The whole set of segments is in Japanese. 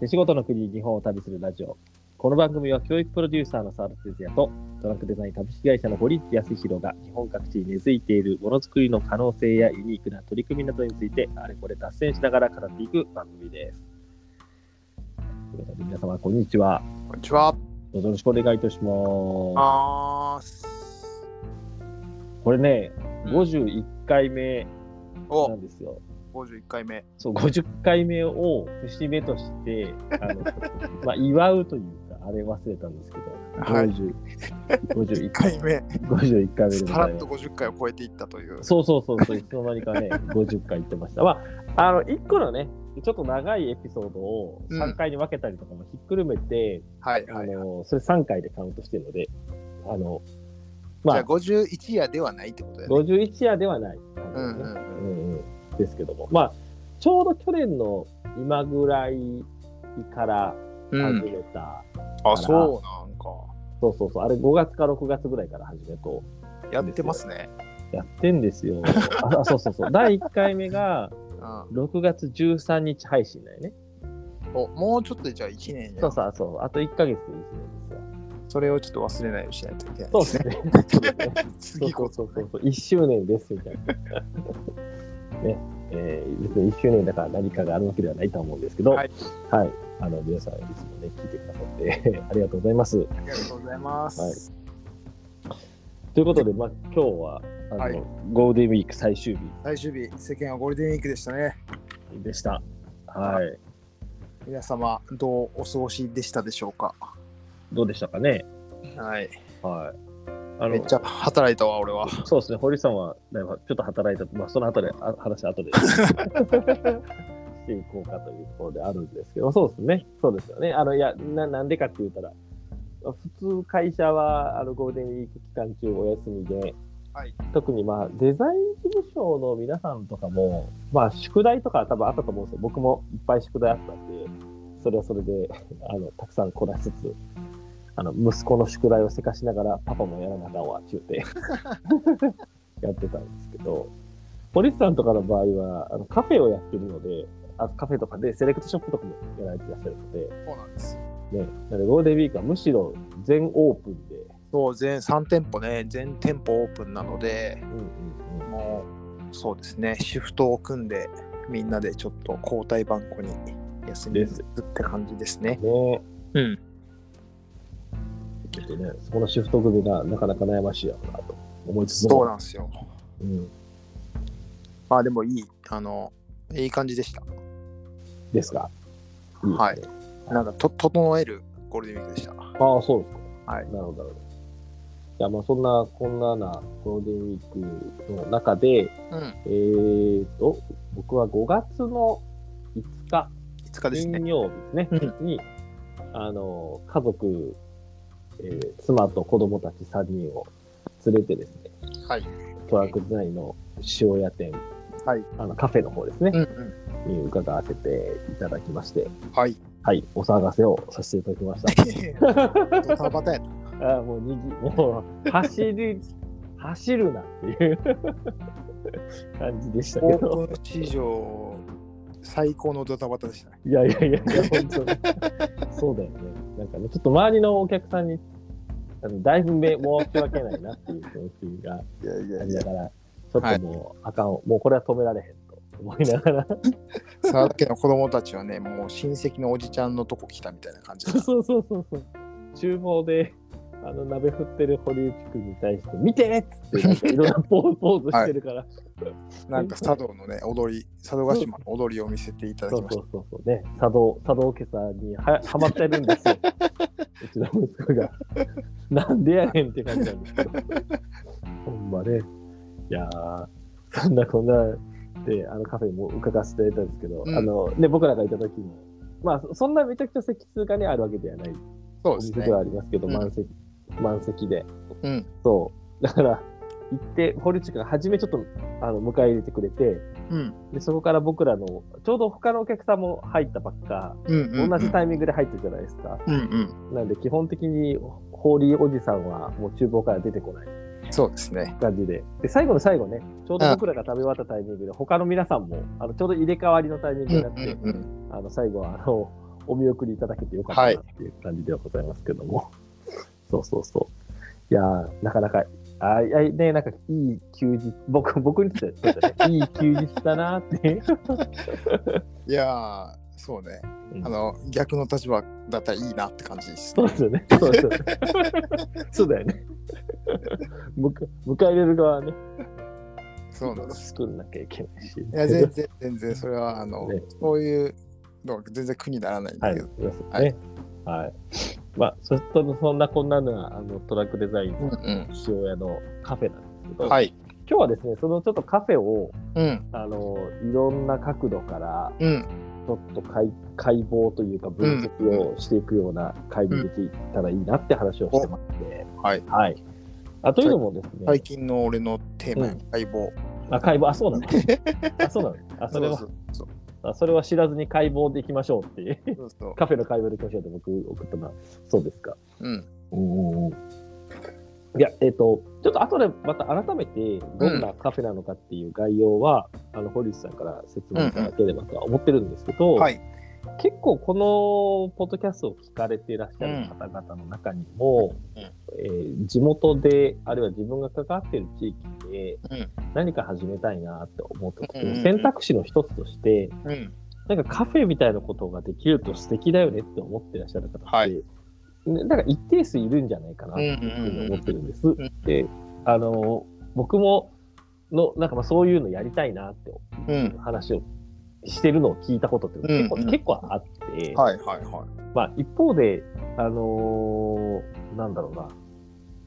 手仕事の国日本を旅するラジオ。この番組は教育プロデューサーの沢田哲也とトラックデザイン株式会社の堀内康弘が日本各地に根付いているものづくりの可能性やユニークな取り組みなどについてあれこれ脱線しながら語っていく番組です。ということで皆様こんにちは。こんにちは。よろしくお願いいたします。これね、うん51回目なおんですよ。51回目。そう、50回目を節目として、あの、まあ、祝うというか、あれ忘れたんですけど、はい50 51 1回目。51回目でごさらっとざいます。50回を超えていったという。そうそうそうそう、いつの間にかね、50回言ってました。まあ、あの、1個のね、ちょっと長いエピソードをうん3回に分けたりとかもひっくるめて、はい、あはい。じゃの、それ3回でカウントしてるので、あの、あまあ、51夜ではないってことだよね。51夜ではない、うんうんうん。うんうんですけども、まあ、ちょうど去年の今ぐらいからうん、始めた、あ、そうなんか。そうそうそう、あれ5月か6月ぐらいから始めとやってますね。やってんですよ。あ、そうそうそう。第1回目がうん、6月13日配信だよね。おもうちょっとでじゃあ1年じゃんそうそうそう。あと1ヶ月で1年ですよ。それをちょっと忘れないようにしないといけないそうですね。そうですね そうそうそうそう。1周年ですみたいな。ね。えー、別に1周年だから何かがあるわけではないと思うんですけど、は。はいいあの、皆さんいつもね、聞いてくださって ありがとうございます。ありがとうございます。ということで、まあ、今日は、あの、はいゴールデンウィーク最終日最終日、世間はゴールデンウィークでしたね。でした。はい。皆様、どうお過ごしでしたでしょうか？どうでしたかね？はい。はい。あめっちゃ働いたわ、俺は。そうですね、堀さんはちょっと働いた、まあ、その後であ話後でしていこうかというところであるんですけど、そうですね、そうですよね。あのいやななんでかって言ったら、普通会社はあのゴールデンウィーク期間中お休みで、はい。特にまあデザイン事務所の皆さんとかも、まあ宿題とか多分あったと思うんですよ。僕もいっぱい宿題あったんで、それはそれで、あの、たくさんこなしつつ、あの、息子の宿題をせかしながら、パパもやらなあかんわ、ちゅうて、やってたんですけど、堀内さんとかの場合は、あのカフェをやってるので、あカフェとかでセレクトショップとかもやられていらっしゃるので、そうなんです。ね、なのでゴールデンウィークはむしろ全オープンで、そう、全3店舗ね、全店舗オープンなので、うんうんうん、もう、そうですね、シフトを組んで、みんなでちょっと交代番号に休みですって感じですね。ねうん。ちょっとね、そこのシフト組がなかなか悩ましいやろうなと思いつつも、そうなんですよ。うん、まあでもいい、あの、いい感じでした。ですが、いいですねなんかと、整えるゴールデンウィークでした。ああ、そうですか。はいなるほど、なるほど。いや、まあ、そんな、こんななゴールデンウィークの中で、うん。えーと、僕は5月の5日、5日ですね。金曜日ですね、に、あの、家族、えー妻と子供たち3人を連れてですね、はい。トラックデザインの塩屋店、はい。あのカフェの方ですねう、んうん。に伺わせていただきまして、はい。はい、お騒がせをさせていただきました。ドタバタや。あーもうにぎ、もう、走り、走るなっていう 感じでしたけオど。ープン史上最高のドタバタでしたね。いやいやいや、本当に。そうだよね。なんかね、ちょっと周りのお客さんに、あのだいぶめ申し訳ないなっていう気持ちがありながら、ちょっともう、あかん、もうこれは止められへんと思いながら。沢田家の子供たちはね、もう親戚のおじちゃんのとこ来たみたいな感じで そうそうそうそう。厨房で、あの、鍋振ってる堀内くんに対して、見てっつって、なんかいろんな ポーズしてるから。なんか茶道のね、踊り、佐渡島の踊りを見せていただそうきましそうそうそうね、茶道、茶道家さんにははまってるんですよ。うちの息子が。なんでやねんって感じなんですけど。ほんまね。いやー、そんなこんなで、あのカフェも伺わせていただいたんですけど、うんあの、ね、僕らがいた時も、まあ、そそんなめちゃくちゃ席数がね、あるわけではないた。そうですねで。はありますけど、うん満席、満席で。うん。そう。だから、行って、堀内くんが初めちょっと、あの、迎え入れてくれて、うん。で、そこから僕らの、ちょうど他のお客さんも入ったばっか、うんうん。同じタイミングで入ってるじゃないですか。うんうん。なんで、基本的に、ホーリーおじさんはもう厨房から出てこないそうですね。感じで。で、最後の最後ね、ちょうど僕らが食べ終わったタイミングで、他の皆さんも、あの、ちょうど入れ替わりのタイミングうんになって、うんうん。あの、最後は、あの、お見送りいただけてよかったなっていう感じではございますけども。そうそうそう。いやー、なかなか、あいやね、なんかいい休日、僕、僕にとってね、いい休日だなって。いやー、そうね。うんあの、逆の立場だったらいいなって感じです、そうですよね。そうですよね。そうだよね。迎え入れる側はね、そうなんです。作んなきゃいけないし。いや、全然、全然、それは、あの、ねそういうのは全然苦にならないんだはい、けど。そうですね。はい。まあ、そとそんなこんなのは、あのトラックデザインのうん父親のカフェなんですけど、はい。今日はですね、そのちょっとカフェを、うん。あの、いろんな角度から、うん。ちょっと解解剖というか分析をしていくような会にできたらいいなって話をしてますので、はい。はい。あというのもですね、最近の俺のテーマ、うん解剖。あ、解剖、あ、そうなの あ、そうなのあ、それはそう そうあそれは知らずに解剖でいきましょうっていう、そうそう。カフェの解剖でいきましょうって僕送ったのは、そうですか。うん。うんいや、えっ、と、ちょっと後でまた改めて、どんなカフェなのかっていう概要は、あの、堀内さんから説明いただければとは思ってるんですけど、はい。結構このポッドキャストを聞かれていらっしゃる方々の中にも、うんえー地元で、あるいは自分が関わっている地域でうん何か始めたいなって思った時うんうんうんの選択肢の一つとして、うん。なんかカフェみたいなことができると素敵だよねって思ってらっしゃる方って、はいねなんか一定数いるんじゃないかなっていうふうに思ってるんです。んで、あの、僕もの、なんかまあそういうのやりたいなってうん。話をしてるのを聞いたことって結構,、うんうん結構あって、はいはいはまあ一方で、あのーなんだろうな、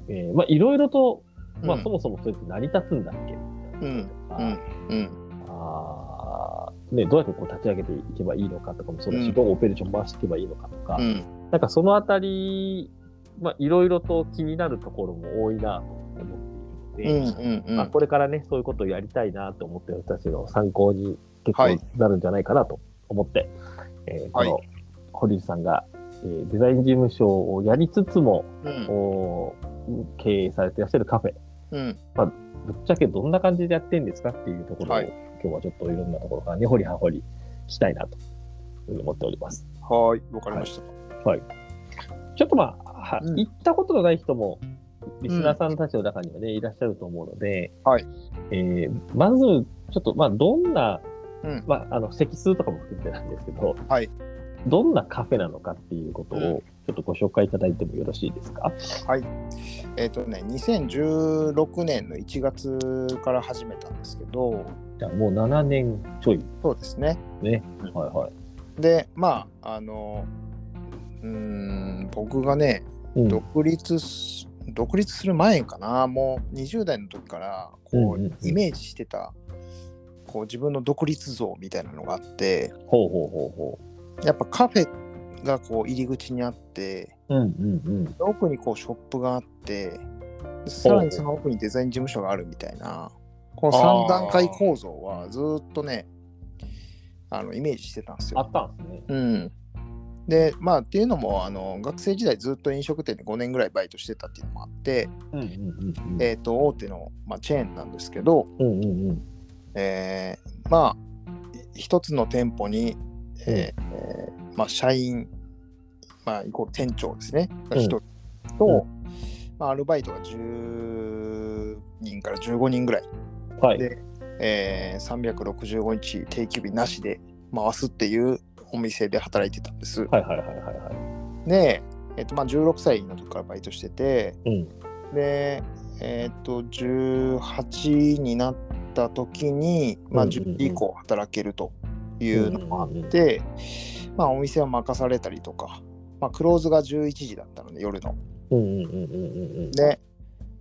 えーまあいろいろと、まあうんそもそもそれって成り立つんだっけ？うん。なうん。うん。あーね、どうやってこう立ち上げていけばいいのかとかもそうだし、うんどうオペレーション回していけばいいのかとか、うん。なんかそのあたり、まあいろいろと気になるところも多いなと思っているので、うん。うん。まあ、これからね、そういうことをやりたいなと思ってる人たちの参考に結構はいなるんじゃないかなと思って、えーこはいの堀内さんが、えーデザイン事務所をやりつつも、うん。お経営されていらっしゃるカフェ、うん。ぶっちゃけどんな感じでやってんですかっていうところを、はい今日はちょっといろんなところから根掘り葉掘りしたいなと思っております。はい。わかりました。ちょっとまあ、はうん行ったことのない人も、リスナーさんたちの中にはね、いらっしゃると思うので、はいえーまず、ちょっと、まあ、どんな、うん。まあ、あの、席数とかも含めてなんですけど、はい。どんなカフェなのかっていうことを、うんちょっとご紹介いただいてもよろしいですか？えっ、とね、2016年の1月から始めたんですけど、じゃあ、もう7年ちょいそうですね。ね。うんはいはい。で、まあ、あの、うーん、僕がね、うん独立す、独立する前かな、もう20代の時から、こう、うんうんうんイメージしてた、こう、自分の独立像みたいなのがあって、ほうほうほうほやっぱカフェがこう入り口にあって、う。うんうんうん。奥にこうショップがあって、でさらにその奥にデザイン事務所があるみたいな、この3段階構造はずーっとね、あのイメージしてたんですよ。あったんですね。うん。で、まあっていうのも、あの学生時代ずっと飲食店で5年ぐらいバイトしてたっていうのもあって、うんうんうんうん。えっ、と、大手の、まあ、チェーンなんですけど、うんうんうん。えーまあ、一つの店舗に、えーえーまあ、社員、まあ、イコール店長ですね、が一人と、まあ、アルバイトが10人から15人ぐらい、はい。でえー365日定休日なしで回すっていうお店で働いてたんです。はいはいはいはいはい。で、えっとまあ、16歳の時からバイトしてて、うん。で、えっと18になった時に、まあ、うん。うんうん10時以降働けるというのもあって、まあ、お店を任されたりとか、まあ、クローズが11時だったので夜の。で、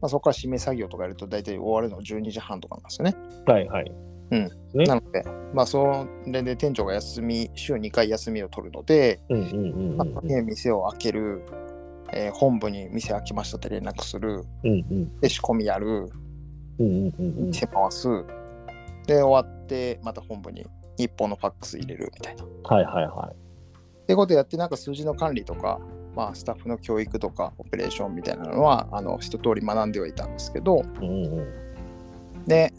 まあ、そこから締め作業とかやると大体終わるの12時半とかなんですよね。はいはい。うん。ね。なので、まあ、それで店長が休み、週2回休みを取るので、うんうんうんまあうん。ね店を開ける、えー本部に店開きましたって連絡する、うんうん。で仕込みやる、うんうんうんうん店回す、で、終わって、また本部に日本のファックス入れるみたいな。っはいはいはてことやって、なんか数字の管理とか、まあ、スタッフの教育とか、オペレーションみたいなのは、あの一通り学んではいたんですけど、い。うんうんで、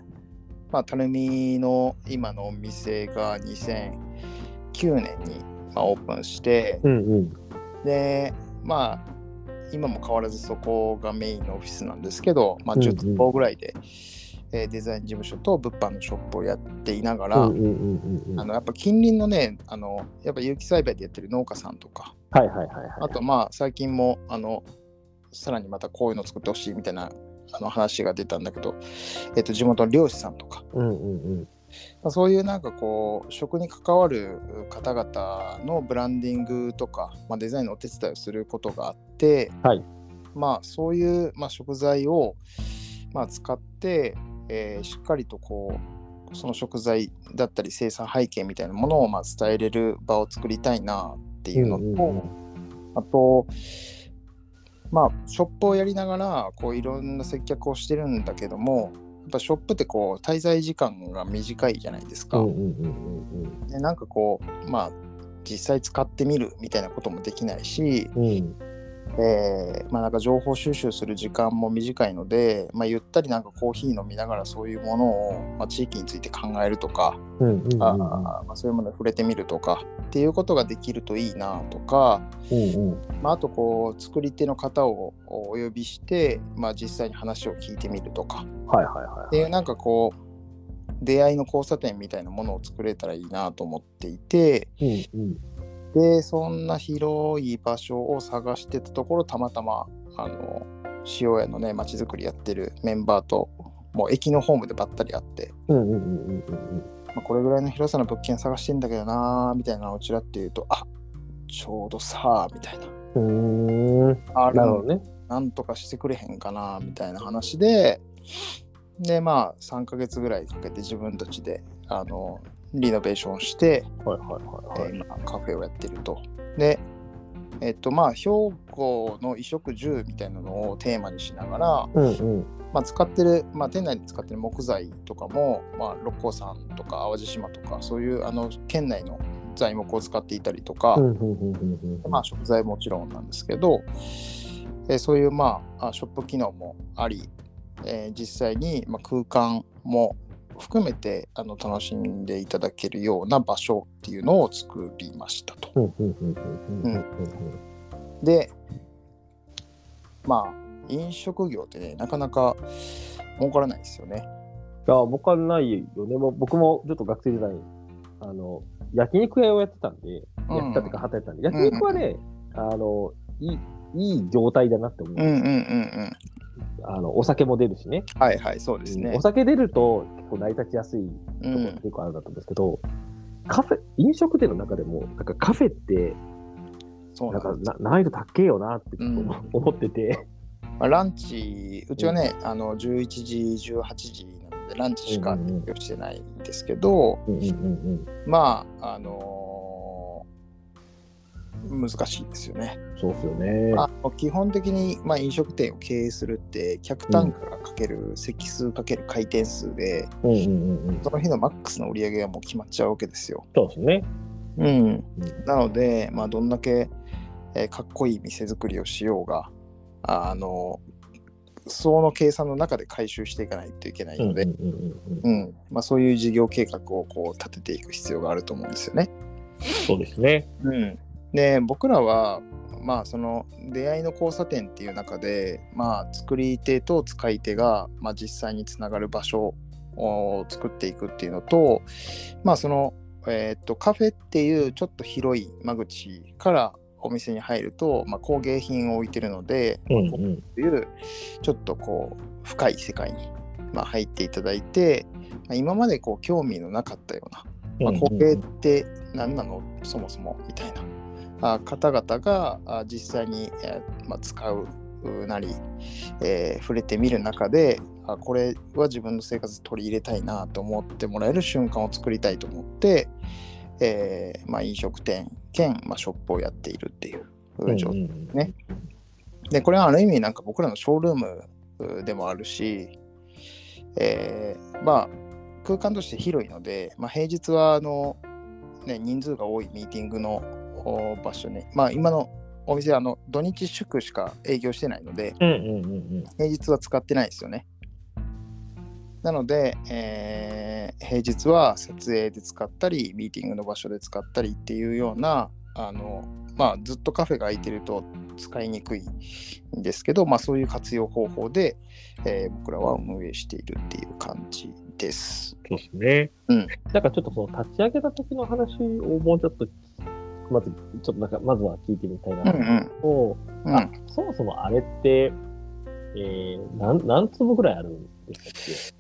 まあ、たるみの今のお店が2009年にまあ、オープンして、うんうん。で、まあ、今も変わらずそこがメインのオフィスなんですけど、まあ、うんうん10店舗ぐらいで、えーデザイン事務所と物販のショップをやっていながら、うんうんうんうんうん。あのやっぱ近隣のね、あのやっぱ有機栽培でやってる農家さんとか、はいはいはいはい。あとまあ最近もあのさらにまたこういうの作ってほしいみたいなあの話が出たんだけど、えっと地元の漁師さんとか、うんうんうん。まあ、そういうなんかこう食に関わる方々のブランディングとか、まあ、デザインのお手伝いをすることがあって、はい。まあそういう、まあ、食材を、まあ、使って、えーしっかりとこうその食材だったり生産背景みたいなものをまあ伝えれる場を作りたいなっていうのと、うんうんうん。あとまあショップをやりながらこういろんな接客をしてるんだけどもぱショップってこう滞在時間が短いじゃないですか。でなんかこうまあ実際使ってみるみたいなこともできないし、うん。うん。えーまあなんか情報収集する時間も短いので、まあ、ゆったりなんかコーヒー飲みながらそういうものを、まあ、地域について考えるとか、うんうんうん。あーまあ、そういうものに触れてみるとかっていうことができるといいなとか、うんうん。まあ、あとこう作り手の方をお呼びして、まあ、実際に話を聞いてみるとかはいはいはい。っていうなんかこう出会いの交差点みたいなものを作れたらいいなと思っていてうんうん。でそんな広い場所を探してたところたまたまあの塩屋のねまちづくりやってるメンバーともう駅のホームでばったり会って、うんうんうんうんうんまあ、これぐらいの広さの物件探してんだけどなーみたいなのをちらって言うとあちょうどさーみたいなうん。あなるほどね。なんとかしてくれへんかなみたいな話ででまあ3ヶ月ぐらいかけて自分たちであのリノベーションして、はいはいはいはい。えー今カフェをやってると。でえっとまあ兵庫の衣食住みたいなのをテーマにしながら、うんうん。まあ、使ってる、まあ、店内に使ってる木材とかも、まあ、六甲山とか淡路島とかそういうあの県内の材木を使っていたりとか、うん。まあ、食材ももちろんなんですけど、えーそういう、まあ、あショップ機能もあり、えー実際に、まあ、空間も含めてあの楽しんでいただけるような場所っていうのを作りましたと。うんうんうんうんうんうんでまあ飲食業ってねなかなか儲からないですよね。いや、僕はないよね。もう僕もちょっと学生時代に、あの、焼肉屋をやってたんで、うんやってたってか働いてたんで、焼肉はね、あの、いい、いい状態だなって思う。うんうんうんうん。あの、お酒も出るしね。はいはいそうですね。お。酒出ると結構成り立ちやすいところうん。が結構あるんだと思うんですけど、カフェ、飲食店の中でも、なんかカフェって、そうなんんです。な難易度高えよなって思ってて、まあ、ランチ、うちはね、あの11時、18時なので、ランチしか提供してないんですけど、うんうんうんまあ、あのー難しいですよね。うん、そうですよね。あの基本的に、まあ、飲食店を経営するって、客単価かける席数かける回転数で、うんうんうんうん、その日のマックスの売り上げがもう決まっちゃうわけですよ。そうですね。うん、なので、まあ、どんだけ、えーかっこいい店作りをしようが、あのその計算の中で回収していかないといけないので、うんうんうんうんうんまあ、そういう事業計画をこう立てていく必要があると思うんですよね。そうですね。うん、で僕らは、まあ、その出会いの交差点っていう中で、まあ、作り手と使い手が、まあ、実際につながる場所を作っていくっていうのと、まあそのえーっとカフェっていうちょっと広い間口からお店に入ると、まあ、工芸品を置いてるので、うんうん。というちょっとこう深い世界に、まあ、入っていただいて、まあ今までこう興味のなかったような、まあ、工芸って何なの？そもそもみたいな。あ方々があ実際に、えーまあ、使うなり、えー触れてみる中であこれは自分の生活に取り入れたいなと思ってもらえる瞬間を作りたいと思って、えーまあ、飲食店兼、まあ、ショップをやっているっていう状態ね。で、これはある意味なんか僕らのショールームうでもあるし、えーまあ空間として広いので、まあ、平日はあの、ね、人数が多いミーティングのお場所に、まあ今のお店はあの土日祝しか営業してないので、うんうんうんうん平日は使ってないですよね。なので、えー平日は撮影で使ったり、ミーティングの場所で使ったりっていうようなあの、まあ、ずっとカフェが開いてると使いにくいんですけど、まあ、そういう活用方法で、えー僕らは運営しているっていう感じです。そうですね。うん。なんかちょっとその立ち上げた時の話をもうちょっと、まず、ちょっとなんか、まずは聞いてみたいな、うんうん、あ、そもそもあれって、えー、ん何坪ぐらいあるんですか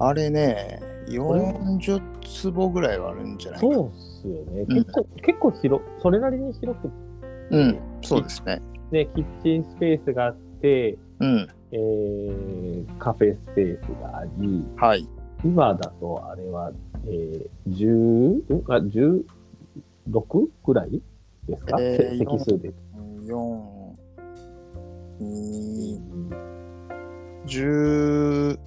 あれね、40坪ぐらいはあるんじゃないかそうっすよね。結構、うん、結構広、それなりに広く、うん、そうですね。で、キッチンスペースがあって、うん、えー、カフェスペースがあり、はい。今だとあれは、えー、10、あ、10、6ぐらいですか、えー、席数で。4、2、12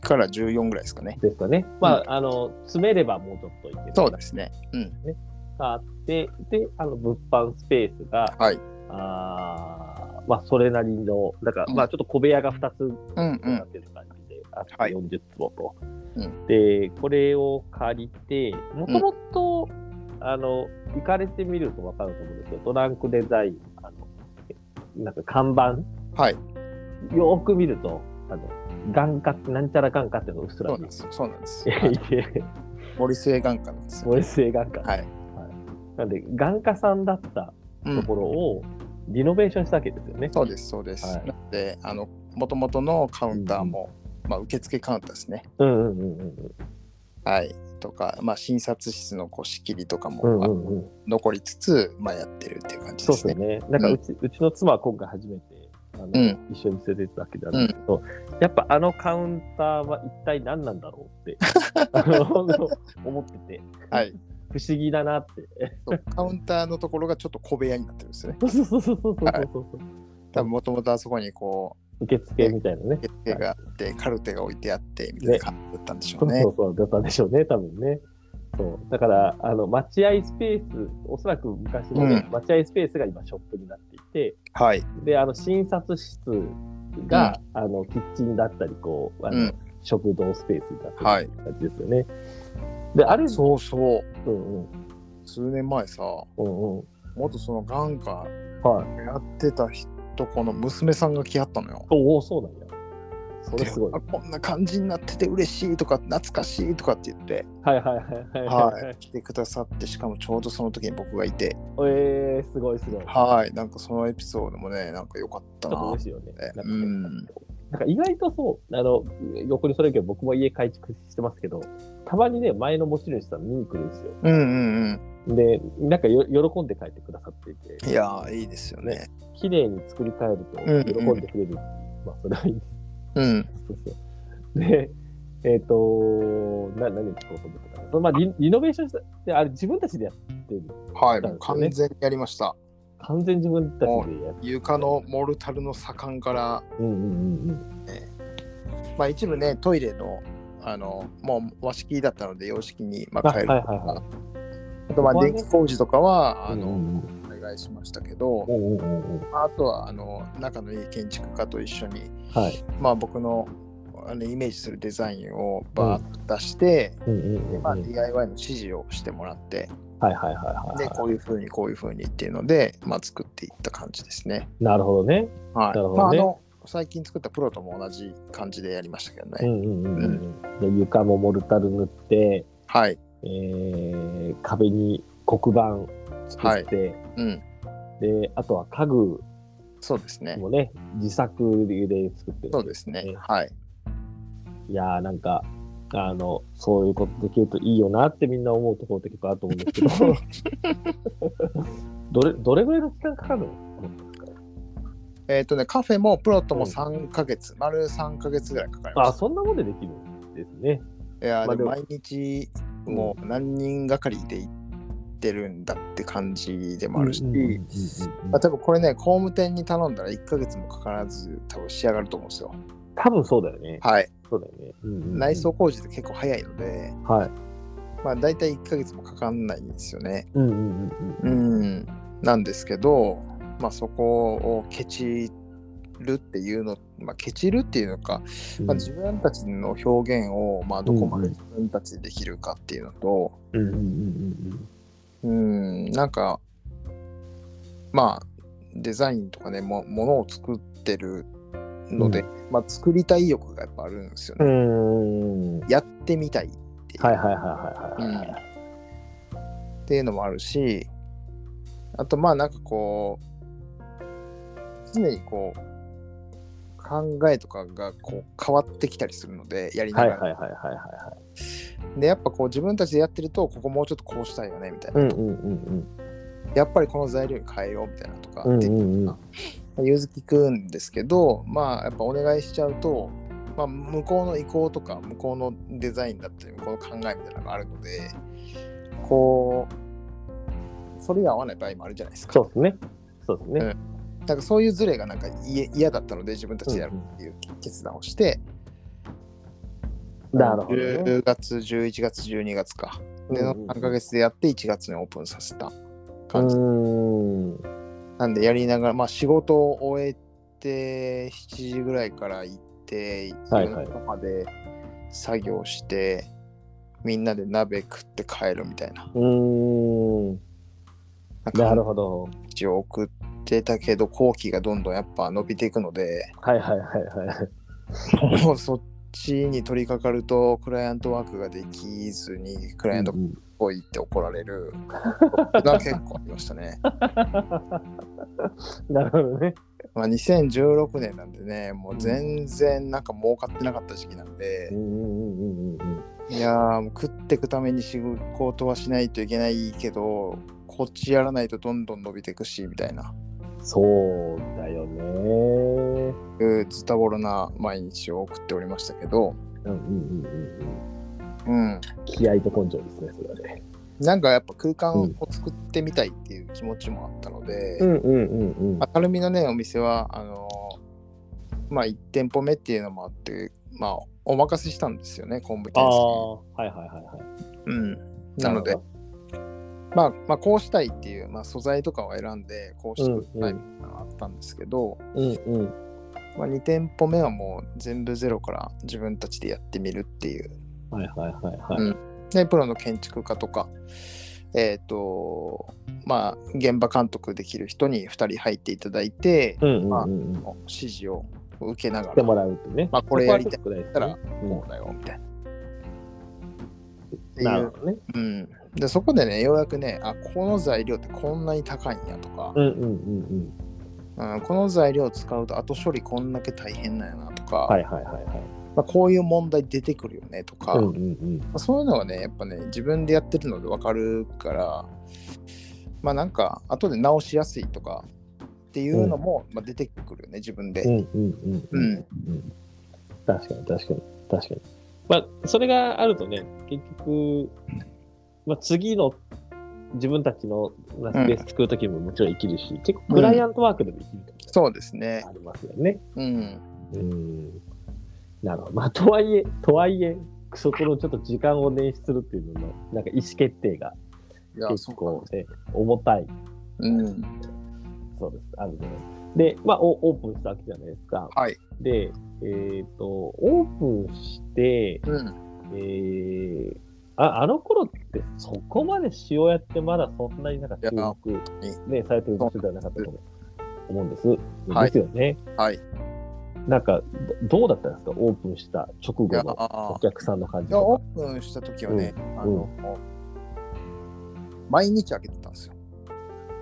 から14ぐらいですかね。ですかね。まあ、うん、あの、詰めればもうちょっといける、ね。そうですね。うん。があって、で、あの、物販スペースが、はい。あまあ、それなりの、だから、まあ、ちょっと小部屋が2つになってる感じあってはい40坪と。うんで、これを借りて、もともと、あの、行かれてみるとわかると思うんですけど、トランクデザイン、あの、なんか看板、はい。よーく見ると、あの、眼科なんちゃら眼科っていうのがうっすら見そうなんです。そうなんです。は森末眼科なんですよ。森末眼科。はい。なんで、眼科さんだったうん、ところをリノベーションしたわけですよね。そうです、そうです。はいで、あの、もともとのカウンターも、まあ、受付カウンターですね。うんうんうんうんはい。とか、まあ、診察室のこう仕切りとかも、うん。うんまあうんうん。残りつつ、まあ、やってるっていう感じそうですすね。なんかうち、うちの妻は今回初めて、あのうん一緒に連れてったわけなんですけど、やっぱあのカウンターは一体何なんだろうって あの思ってて、はい。不思議だなって。カウンターのところがちょっと小部屋になってるんですね。そうそうそうそうそうそう、はい多分もともとあそこにこ受付みたいなねう、。受付があって、カルテが置いてあって、みたいな感じだったんでしょううそうそう、だったんでしょうね、多分ね。そう。だから、あの、待合スペース、おそらく昔のね、うん待合スペースが今ショップになっていて、はい。で、あの、診察室が、あの、キッチンだったり、こう、あの、うん食堂スペースになってはいる感じですよね。で、あれ、そうそう。うんうん。数年前さ、うんうん。元その眼科はい。やってた人、この娘さんが来はったのよ。おお、そうなんや。それすごい。こんな感じになってて嬉しいとか、懐かしいとかって言って、はいはいはいはいはい、来てくださって、しかもちょうどその時に僕がいて、えー、すごいすごい。ちはい、なんかそのエピソードもね、なんか良かったな嬉しいよねうんなんか意外とそう、あの、横にそれるけど、僕も家改築してますけど、たまにね、前の持ち主さん見に来るんですよ。うんうんで、なんかよ喜んで帰ってくださっていてうん。、いやー、いいですよね。綺麗に作り変えうんうんると喜んでくれる。まあ、それはいいです。うん。そうそうで、えっ、とな、何を聞こうと思ったかな。そのまあリ、リノベーションした、であれ自分たちでやってる。はい、完全にやりました。完全自分たちでやって床のモルタルの左官から、うんうんうんまあ、一部ね、トイレの、あの、もう和式だったので、洋式に、まうん。あ、変えるはいはいはい。あと、まあ、電気工事とかは、あの、うんうんお願いしましたけど、うんうんうんう。んあとは、あの、仲のいい建築家と一緒に、はい。まあ、僕のあのイメージするデザインをバーッと出して、うんうんうんうん。まあ、DIY の指示をしてもらって、はいはいはいはいで、はこういうふうに、こういうふうにっていうので、まあ、作っていった感じですね。い。なるほどね。はい。なるほどねまあ、最近作ったプロとも同じ感じでやりましたけどね。うんうんうんうん。で床もモルタル塗って、はい。えー、壁に黒板作って、うん。で、あとは家具そうですね。もね、自作で作ってる。そうですねね。はい。いやーなんか、あの、そういうことできるといいよなってみんな思うところって結構あると思うんですけど、どれ、どれぐらいの期間かかるの？えっ、とね、カフェもプロともうん。3ヶ月、丸3ヶ月ぐらいかかりまあ、しそんなもんでできるんですね。た。いや、まあ毎日もう何人がかりで行ってるんだって感じでもあるし、多分これね、工務店に頼んだら1ヶ月もかからず多分仕上がると思うんですよ。多分そうだよね。はい。そうだよね。うんうんうん内装工事って結構早いので、はい。まあ大体1ヶ月もかかんないんですよね。うんうんうんううん。ん。なんですけど、まあそこをケチるっていうの、まあケチるっていうのか、まあ、自分たちの表現をまあどこまで自分たちでできるかっていうのと、うんうんうんうんうん、なんか、まあ、デザインとかね、もものを作ってるので、まあ、作りたい意欲がやっぱあるんですようね。やってみたいっていう,、はいはいはいはいはい。っていうのもあるし、あとまあなんかこう、常にこう、考えとかがこう変わってきたりするので、やりながら。で、やっぱこう自分たちでやってると、ここもうちょっとこうしたいよねみたいな。うんうんうんやっぱりこの材料に変えようみたいなとかうん。うってんうんうん。融通聞くんですけど、まあやっぱお願いしちゃうと、まあ、向こうの意向とか向こうのデザインだったり向こうの考えみたいなのがあるのでこうそれが合わない場合もあるじゃないですかそうですね。そうですね。なんかそういうズレがなんか嫌嫌だったので自分たちでやるっていう決断をして、なるほどね。10月11月12月かでの3ヶ月でやって1月にオープンさせた感じ、うん。なんでやりながらまあ仕事を終えて7時ぐらいから行ってはいはい夜中まで作業して、みんなで鍋食って帰るみたいなうん。なるほど。一応送ってたけど後期がどんどんやっぱ伸びていくのではいはいはいはい。もうそっちに取り掛かるとクライアントワークができずにクライアントっうんぽいって怒られる が結構ありましたね。なるほどね。まあ、2016年なんでねもう全然なんか儲かってなかった時期なんで。いやーもう食っていくために仕事はしないといけないけどこっちやらないとどんどん伸びていくしみたいなそうだよね。ズタボロな毎日を送っておりましたけど、うんうんうんうんうん。うん、気合と根性ですね、それはね。なんかやっぱ空間を作ってみたいっていう気持ちもあったので、うんうんうんうん。明るみのねお店はあのーまあ1店舗目っていうのもあってまあお任せしたんですよね昆布店ああ、さんにはいはいはいはい。うん、なのでまあ、まあこうしたいっていう、まあ、素材とかを選んでこうしてくださいうんみたいなのがあったんですけど、どうんうん。まあ、2店舗目はもう全部ゼロから自分たちでやってみるっていうはいはいはいはい。うんでプロの建築家とかえっ、とまあ現場監督できる人に2人入っていただいて、うんうんまあうんうん。指示を受けながらしてもらうとね。まあこれやりたいっとたらこうだよみたいな。うんなるほどね。うん、でそこでねようやくねあこの材料ってこんなに高いんやとか、うんうんうんうん。うん、この材料を使うと後処理こんだけ大変なんやなとか、はいはいはいはい。まあ、こういう問題出てくるよねとか、うんうんうん。まあそういうのがねやっぱね自分でやってるので分かるからまあなんか後で直しやすいとかっていうのも、まあ、出てくるよね自分で。うんうんうんうんうん。確かに確かに確かに。まあ、それがあるとね、結局、まあ、次の自分たちのまあスペース作るときももちろん生きるし、結構クライアントワークでも生きるとそうですねき。ありますよね。うん。うん。なるほど。まあ、とはいえ、とはいえ、そこのちょっと時間を捻出するっていうのの、なんか意思決定が結構ね、重たい。うん。そうです。あるじゃないですか。で、まあ、オオープンしたわけじゃないですか。はい。で、えっ、と、オープンして、うん。えー、ああの頃ってそこまで塩屋ってまだそんなになんか注目、ね、されてる場所ではなかったと思うんです。はいですよね。はい。いなんかど、どうだったんですか？オープンした直後や、のあお客さんの感じオとープンした時はね、うんあの、毎日開けてたんですよ。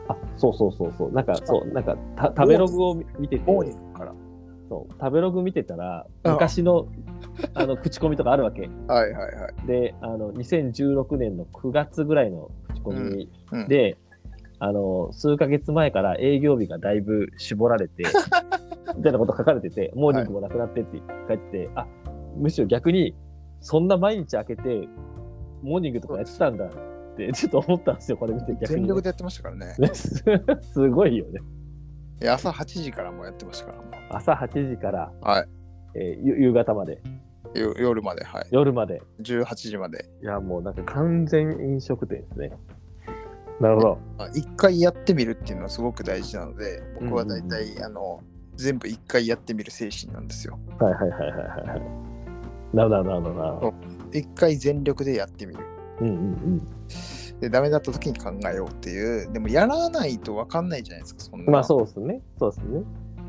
か。あ、そうそうそうそう。なんか、そう、なんかた食べログを見てて。そう食べログ見てたら、うん昔のあの口コミとかあるわけ。はいはいはい。で、あの、2016年の9月ぐらいの口コミうん、で、あの、数ヶ月前から営業日がだいぶ絞られて、みたいなこと書かれてて、モーニングもなくなってって書いてて、あ、むしろ逆に、そんな毎日開けて、モーニングとかやってたんだって、ちょっと思ったんですよ、これ見て逆に。全力でやってましたからね。ね すすごいよね。朝8時からもやってましたから、も朝8時から、はいえーゆ夕方まで、夜まで、はい。夜まで。18時まで。いや、もうなんか完全飲食店ですね。なるほど。まあ一回やってみるっていうのはすごく大事なので、僕は大体、あの、全部一回やってみる精神なんですよ。はいはいはいはいはいはい。なるほどなるほどなるほど。一回全力でやってみる。うんうんうん。で、ダメだった時に考えようっていう。でも、やらないと分かんないじゃないですか、そんな。まあそうですね。そうですね。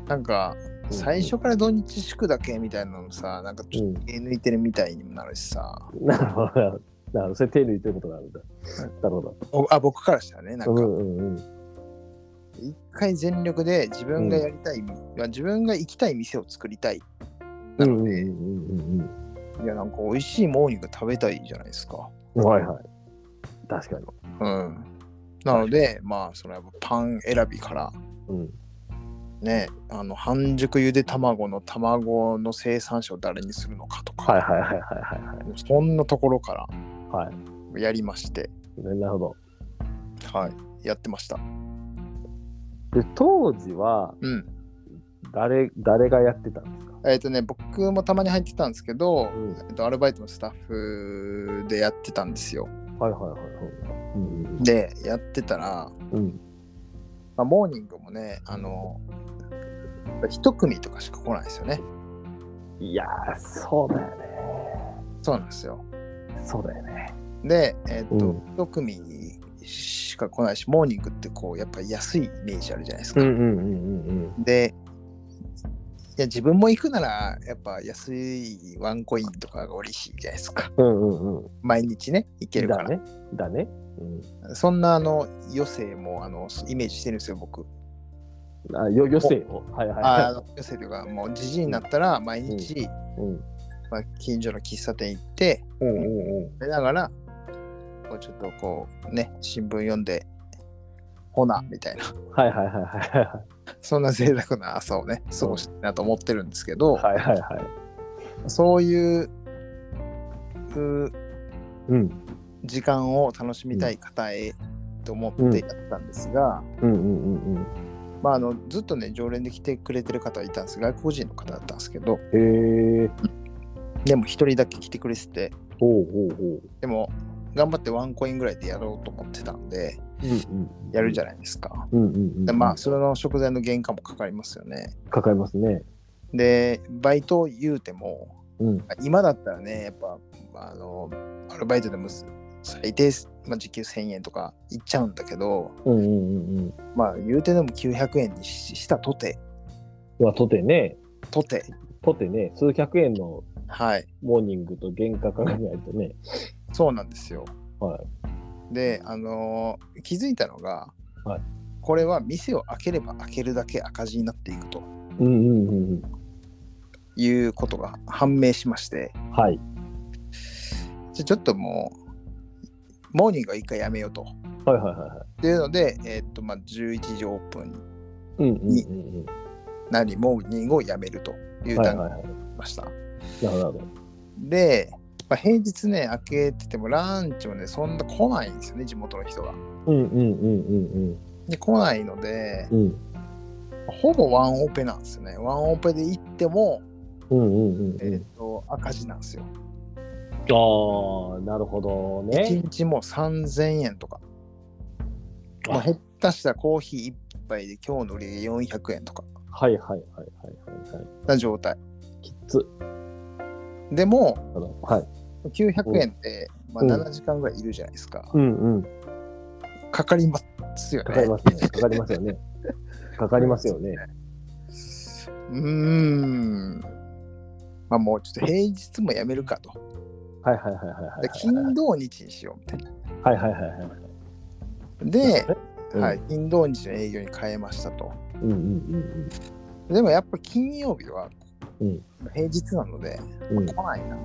なんか、うん最初から土日祝だけみたいなのさ、なんかちょっと手抜いてるみたいにもなるしさ。なるほど。なるほど。それ手抜いてることがあるんだ。なるほど。おあ僕からしたらね、なんか、うんうんうん。一回全力で自分がやりたい、まあ自分が行きたい店を作りたい。なので、うんうんうんいや、なんか美味しいモーニング食べたいじゃないですか。うん。はいはい。確かに。うん。なので、まあ、それはパン選びから、うん。ね、あの半熟ゆで卵の卵の生産者を誰にするのかとか、はいはいはいはいはいそんなところからはい。はい。やりまして、ねなるほど。はい、やってました。で、当時はうん。誰、誰がやってたんですか？えっ、とね、僕もたまに入ってたんですけど、うんえっとアルバイトのスタッフでやってたんですよ。はいはいはいはい。うんで、やってたら、うん。うん。まあ、モーニングもね、あの、一組とかしか来ないですよね。いやー、そうだよね。そうなんですよ。そうだよね。で、えっ、と、うん一組しか来ないし、モーニングってこう、やっぱり安いイメージあるじゃないですか。で、いや、自分も行くなら、やっぱ安いワンコインとかが嬉しいじゃないですか。うん。うんうんうん。毎日ね、行けるから。だね。だね。うん。そんなあの余生もあのイメージしてるんですよ、僕。あ、よ、余生を？はいはいあ余生というか、もうじじいになったら毎日、い。うん。まあ、近所の喫茶店行って、うんうんうん。ら、こうちょっとこうね、新聞読んで、ほな、みたいな、はいはいはいはいはそんな贅沢な朝をね、過ごしたいなと思ってるんですけど、い。はいはいはい。そういうううん。時間を楽しみたい方へと思ってやったんですが、うんうんうんうん。まあ、あのずっとね、常連で来てくれてる方はいたんです外国人の方だったんですけど、へえ。でも一人だけ来てくれてて、ほうほうほでも頑張ってワンコインぐらいでやろうと思ってたんで、う。うんうん。やるじゃないですか。うんうんうん。でまあ、それの食材の原価もかかりますよね。かかりますね。で、バイト言うても、うん。今だったらね、やっぱ、あの、アルバイトでも最低、まあ、時給1000円とかいっちゃうんだけど、うんうんうんうん。まあ、言うてでも900円にししたとて、まあ、とてね、とて、とてね、数百円のはい、モーニングと原価考えないとね。そうなんですよ。はい。で、あのー気づいたのが、はいこれは店を開ければ開けるだけ赤字になっていくとうんうんうんうん。いうことが判明しまして、はい。じゃあちょっともう、モーニングは一回やめようと。はいはいはいはい。っていうので、えーっと、まあ、11時オープンうんうんうんうん。なり、モーニングをやめるという段階はいはいはい。になりました。なるほどなるほど。で、まあ、平日ね、開けててもランチもね、そんな来ないんですよね、地元の人が。うんうんうんうんで、来ないので、うん。うんほぼワンオペなんですよね。ワンオペで行っても、うんうんうんえーっと、赤字なんですよ。ああ、なるほど1ね。日もう3000円とか。まあ、あ減ったしたらコーヒー1杯で今日の売り上げ400円とかはいはいはいはいはいはい。な状態。きつ。でも、はい。900円で、まあ、うん7時間ぐらいいるじゃないですか。うんうん。かかりますよね。かかりますね。かかりますよね。かかりますよね。うーん。まあもうちょっと平日もやめるかと。はいはいはいはいはいで金土日にしようみたいな。はいはいはいはい。で、うんはい、金土日の営業に変えましたと。うんうんでもやっぱ金曜日はうん平日なので、うんうん。来ないな。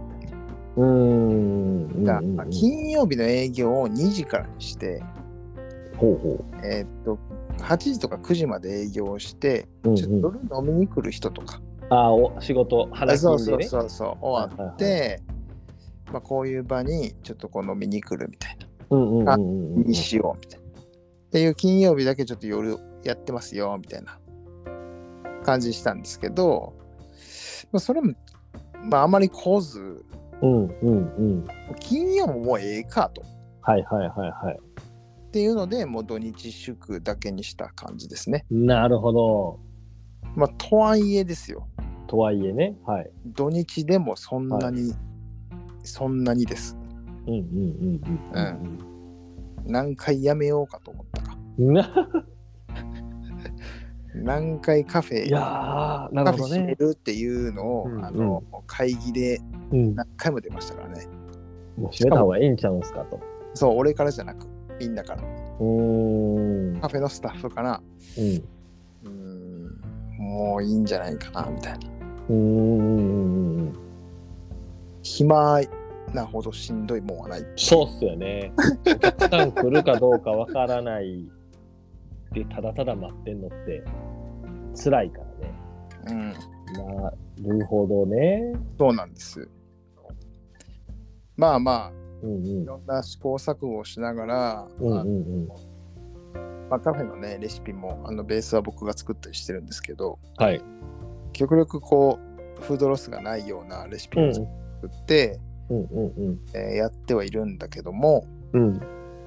うんうんうん金曜日の営業を2時からにして、ほうほえーっと、8時とか9時まで営業して、う。うんちょっと飲みに来る人とか、ああ、お仕事、話そうそう。そうそう、終わって、まあ、こういう場にちょっとこう飲みに来るみたいな、うんうんうんうんうん。にしようみたいな。っていう金曜日だけちょっと夜やってますよみたいな感じしたんですけど、まあ、それも、まあ、あまり来ず、うんうんうん。金曜ももうええかと。はいはいはいはい。っていうので、もう土日祝だけにした感じですね。なるほど。まあ、とはいえですよ。とはいえね。はい。土日でもそんなに、そんなにです。うんうんうんうんうん。何回やめようかと思ったか。な何回カフェ、いやー、なカフェ閉めるほどね。るっていうのを、うんあの会議でうん。何回も出ましたからね。もう閉めた方がええんちゃうんすかと。そう、俺からじゃなく、みんなから。カフェのスタッフから、うん。うーん、もういいんじゃないかな、みたいな。うーん。暇なほどしんどいもんはない。そうっすよね。お客さん来るかどうかわからないで、ただただ待ってんのって辛いからね。うん、なるほどね。そうなんです。まあまあ、うんうん。いろんな試行錯誤をしながら、うんあうんうん。まあ、カフェのね、レシピも、あのベースは僕が作ったりしてるんですけど、はい。極力こう、フードロスがないようなレシピうんを作って、うんうんえーやってはいるんだけども、うん。うん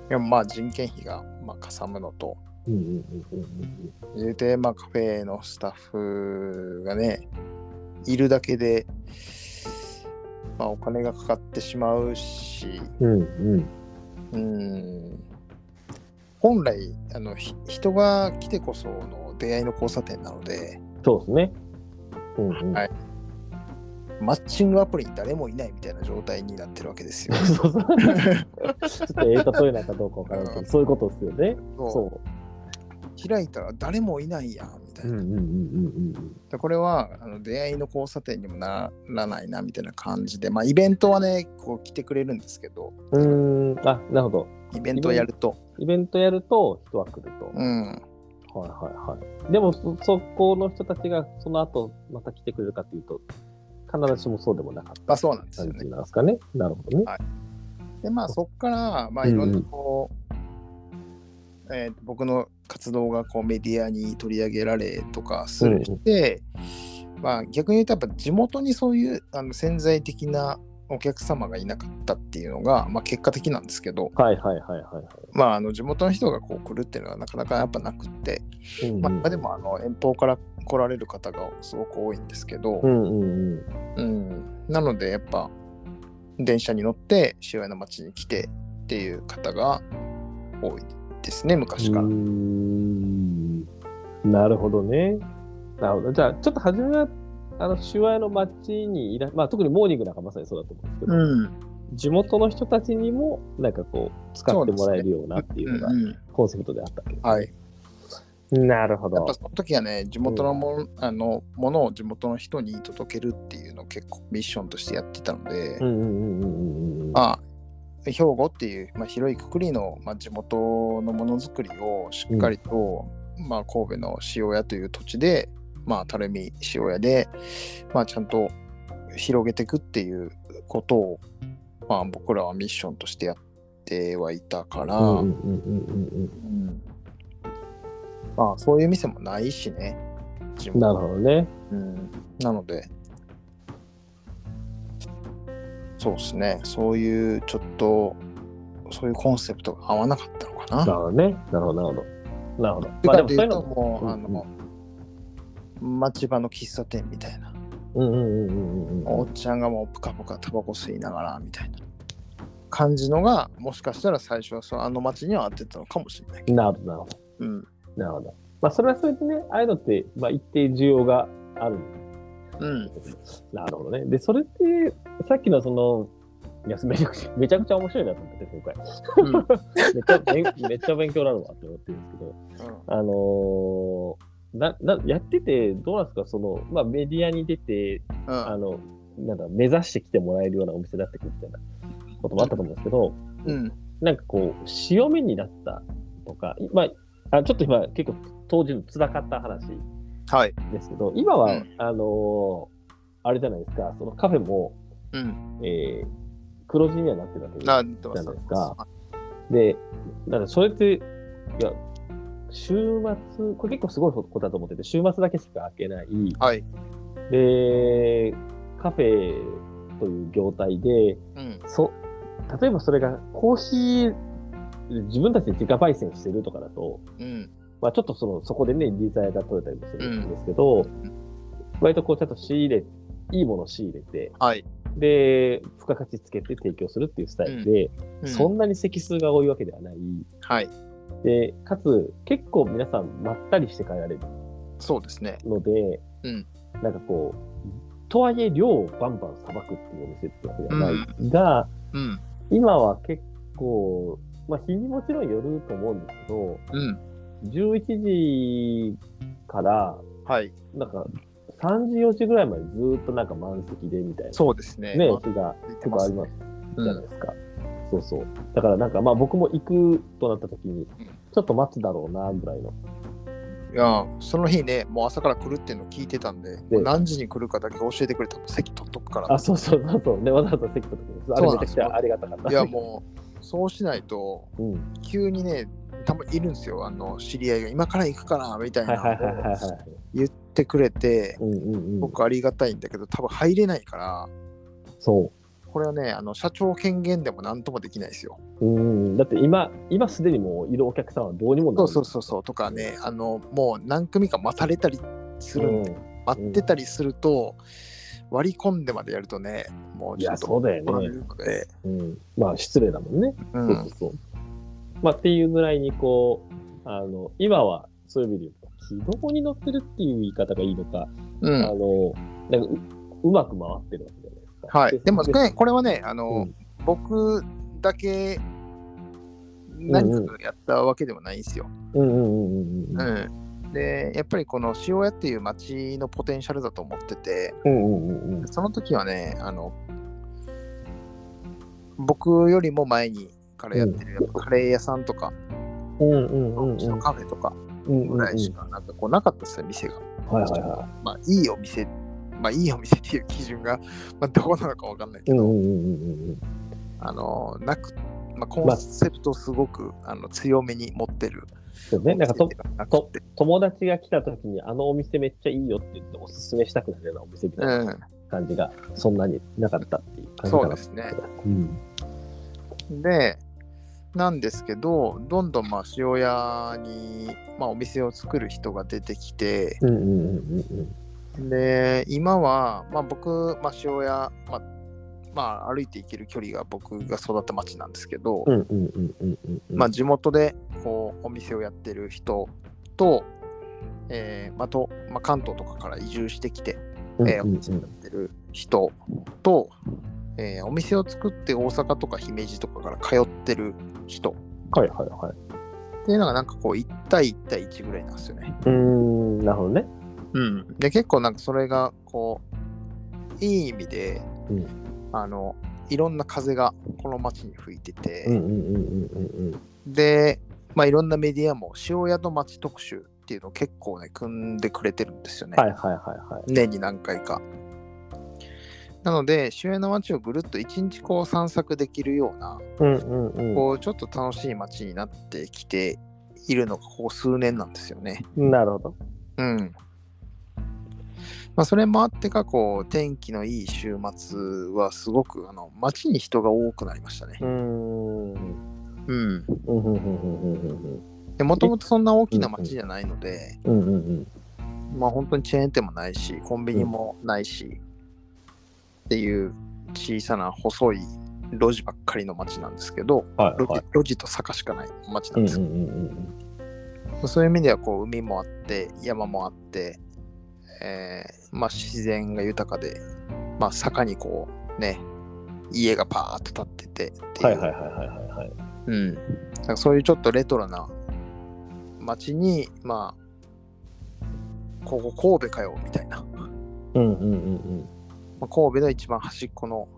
でもまあ人件費がまあかさむのと、うんうんうんうん言うてまあカフェのスタッフがね、いるだけで、まあお金がかかってしまうし、うんうん。うん、本来あのひ人が来てこその出会いの交差点なので、そうですね。うんうん。はい。マッチングアプリに誰もいないみたいな状態になってるわけですよ。ちょっとええ例えなんかどうかわからんけど、そういうことですよね。そう。そ開いたら誰もいないやんみたう。いな。これはあの出会いの交差点にもならないなみたいな感じで、まあ、イベントはねこう来てくれるんですけどうん。あ、なるほど。イベントをやると、イベントやると人は来ると。うん、はいはいはい。でもそ、そこの人たちがその後また来てくれるかというと、必ずしもそうでもなかったまあそうなんですよ感ね。じなんですかね。なるほどね。でまあそこから、まあ、うんうんいろんなこう、えーと僕の活動がこうメディアに取り上げられとかするして、まあ、逆に言うとやっぱ地元にそういうあの潜在的なお客様がいなかったっていうのが、まあ、結果的なんですけど、はいはいはいはいはい。まあ、あの地元の人がこう来るっていうのはなかなかやっぱなくって、うんうんまあ、でもあの遠方から来られる方がすごく多いんですけど、うんうんうん。うんなのでやっぱ電車に乗って塩屋の町に来てっていう方が多いですね昔から。なるほどね。なるほど。じゃあ、ちょっと初めは、あの、手話の街にいら、まあ、特にモーニングなんかまさにそうだと思うんですけど、うん地元の人たちにも、なんかこう、使ってもらえるようなっていうのがうんうんコンセプトであったわけですねはい、なるほどやっぱ。その時はね地元のも,、あのものを地元の人に届けるっていうのを結構ミッションとしてやってたので、うんうんうんうんうんうん。まあ兵庫っていう、まあ、広いくくりの、まあ、地元のものづくりをしっかりと、まあ、神戸の塩屋という土地で、まあ、垂水塩屋で、まあ、ちゃんと広げていくっていうことを、まあ、僕らはミッションとしてやってはいたから、うんうんうんうんうんうんまあ、そういう店もないしね。なるほどね。うん、なので、そうですね、そういうちょっと、そういうコンセプトが合わなかったのかな。なるほどね。なるほど、なるほど。なるほど。てまあでもそういうのもう、うんあの、町場の喫茶店みたいな、うんうんうんうんうんおっちゃんがもうぷかぷかタバコ吸いながらみたいな感じのが、もしかしたら最初はそうあの町には合ってたのかもしれない。なるほど、なるほど。うん。なるほど。まあ、それはそれでね、ああいうのって、まあ、一定需要がある。うん。なるほどね。で、それって、さっきのその、いやめちゃくちゃ めちゃくちゃ面白いなと思って、今回。うん。めっちゃ勉めっちゃ勉強になるわって思ってるんですけど、あのーななやってて、どうなんですか、その、まあ、メディアに出て、うん。あの、なんだ、目指してきてもらえるようなお店だってくるみたいなこともあったと思うんですけど、うん。なんかこう、潮目になったとか、まあ、あちょっと今、結構当時の辛かった話はい。ですけど、今は、うんあのーあれじゃないですか、そのカフェも、うん。えー黒字にはなってるわけじゃないですか。で、だからそれって、いや、週末、これ結構すごいことだと思ってて、週末だけしか開けない。はい。で、カフェという業態で、うん。そ例えばそれがコーヒー、自分たちで自家焙煎してるとかだと、うん。まあちょっとその、そこでね、リザヤが取れたりもするんですけど、割とこうちゃんと仕入れ、いいものを仕入れて、はい。で、付加価値つけて提供するっていうスタイルで、うんそんなに席数が多いわけではない。はい。で、かつ、結構皆さんまったりして帰られるそうですね。ので、うんなんかこう、とはいえ量をバンバンさばくっていうお店ってわけではないが、うん。今は結構、まあ日にもちろんよると思うんですけど、うん。11時から、はい。なんか3時、4時ぐらいまでずーっとなんか満席でみたいな、そうですね。ね、まあ日が結構ありますうん。じゃないですか。そうそう。だからなんかまあ僕も行くとなった時に、ちょっと待つだろうな、ぐらいの。いや、その日ね、もう朝から来るっていうのを聞いてたんで、もう何時に来るかだけ教えてくれたら席取っとくから。あ、そうそうそうそう。で、わざわざ席取ってく。あれめちゃくちゃありがたかった。いや、もう、そうしないと、う。ん。急にね、たまにいるんですよ、あの、知り合いが、今から行くかな、みたいはいな。言ってくれて。僕ありがたいんだけど、多分入れないから、そこれはね、あの社長権限でも何ともできないですよ。う。うん。だって今、今すでにもういるお客さんはどうにもなる。そうそうそうそうとかね、あのもう何組か待たれたりするんで、うん。待ってたりすると、割り込んでまでやるとね、もういや、ちょっとそうだよ怒られね。るので、うん。まあ、失礼だもんね。うんそうそうそう。まあ、っていうぐらいに、こう、あの、今は、そういう意味で言うと、軌道に乗ってるっていう言い方がいいのか、うんあの、なんかう、うまく回ってるわけじゃないですか。はい、でもね、これはね、あの、うん僕だけ何かやったわけではないんですよ。うんで、やっぱりこの塩屋っていう町のポテンシャルだと思ってて。その時はね、あの、僕よりも前にからやってる、やっぱカレー屋さんとか、うんうんうんうん。カフェとかうんうんうんぐらいしかなんかこうなかったですよ、店が。はいはいはまあ、いいお店、まあ、いいお店っていう基準が、まあ、どこなのかわかんないい。けど、うんうんうんうんうん。あの、なく、まあ、コンセプトすごく、あの強めに持ってる。そうね。なんかととて友達が来た時にあのお店めっちゃいいよって言っておすすめしたくなるようなお店みたいなうん、感じがそんなになかったっていう感じかなそうですね。うん。で、なんですけど、どんどんまあ塩屋に、まあ、お店を作る人が出てきて、うんうんうんうんで、今は、まあ、僕、まあ、塩屋、まあ、まあ、歩いて行ける距離が僕が育った町なんですけど、地元でこうお店をやってる人と、えーまあとまあ、関東とかから移住してきて、えーお店をやってる人と、えーお店を作って大阪とか姫路とかから通ってる人はいはいはい。っていうのがなんかこう1対1対1ぐらいなんですよね。うーん、なるほどね。うん、で結構なんかそれがこういい意味で、うんあのいろんな風がこの街に吹いてて、うんうんうんうんうんで、まあ、いろんなメディアも塩宿町特集っていうのを結構ね組んでくれてるんですよね、はいはいはいはい。年に何回か。なので塩屋の街をぐるっと一日こう散策できるような、うんうんうん。こうちょっと楽しい街になってきているのがここ数年なんですよね。なるほど。うん。まあ、それもあってか、こう、天気のいい週末はすごく、あの、街に人が多くなりましたねう。ーん。うんうん。うんうんうんうんで、もともとそんな大きな街じゃないので、うんうんうんまあ本当にチェーン店もないし、コンビニもないし、っていう小さな細い路地ばっかりの街なんですけど、路地はいはい。路地と坂しかない街なうんんですけうんうんうんど、そういう意味ではこう海もあって、山もあって、えーまあ自然が豊かで、まあ坂にこうね、家がパーッと立っててそういうちょっとレトロな街に、まあ、ここ神戸かよみたいな。うんうんうんうん。まあ、神戸の一番端っこの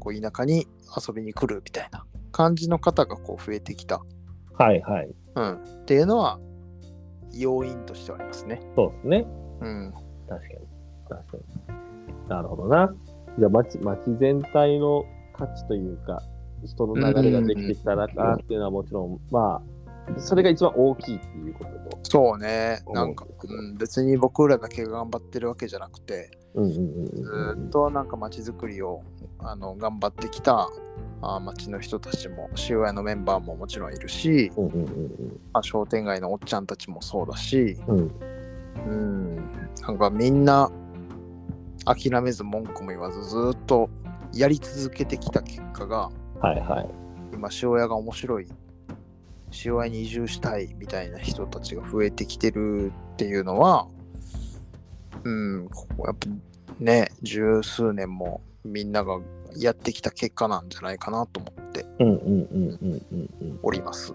こう田舎に遊びに来るみたいな感じの方がこう増えてきた、はいはい。うん、っていうのは要因としてはありますね。そうですね。うん、確かに。確かに。なるほどな。じゃあ街、街全体の価値というか、人の流れができてきたらかっていうのはもちろん、まあ、それが一番大きいっていうことと。そうねなんか、思うんうん、別に僕らだけが頑張ってるわけじゃなくてずうんーっとなんか街づくりをあの頑張ってきたあ街の人たちも塩屋のメンバーももちろんいるし、うんうんうんまあ、商店街のおっちゃんたちもそうだし、うんうん。うん、なんかみんな諦めず文句も言わずずーっとやり続けてきた結果が、はいはい。今、塩屋が面白い、塩屋に移住したいみたいな人たちが増えてきてるっていうのは、うん、ここやっぱね、十数年もみんながやってきた結果なんじゃないかなと思ってうんうんうんうんうんうん。おります。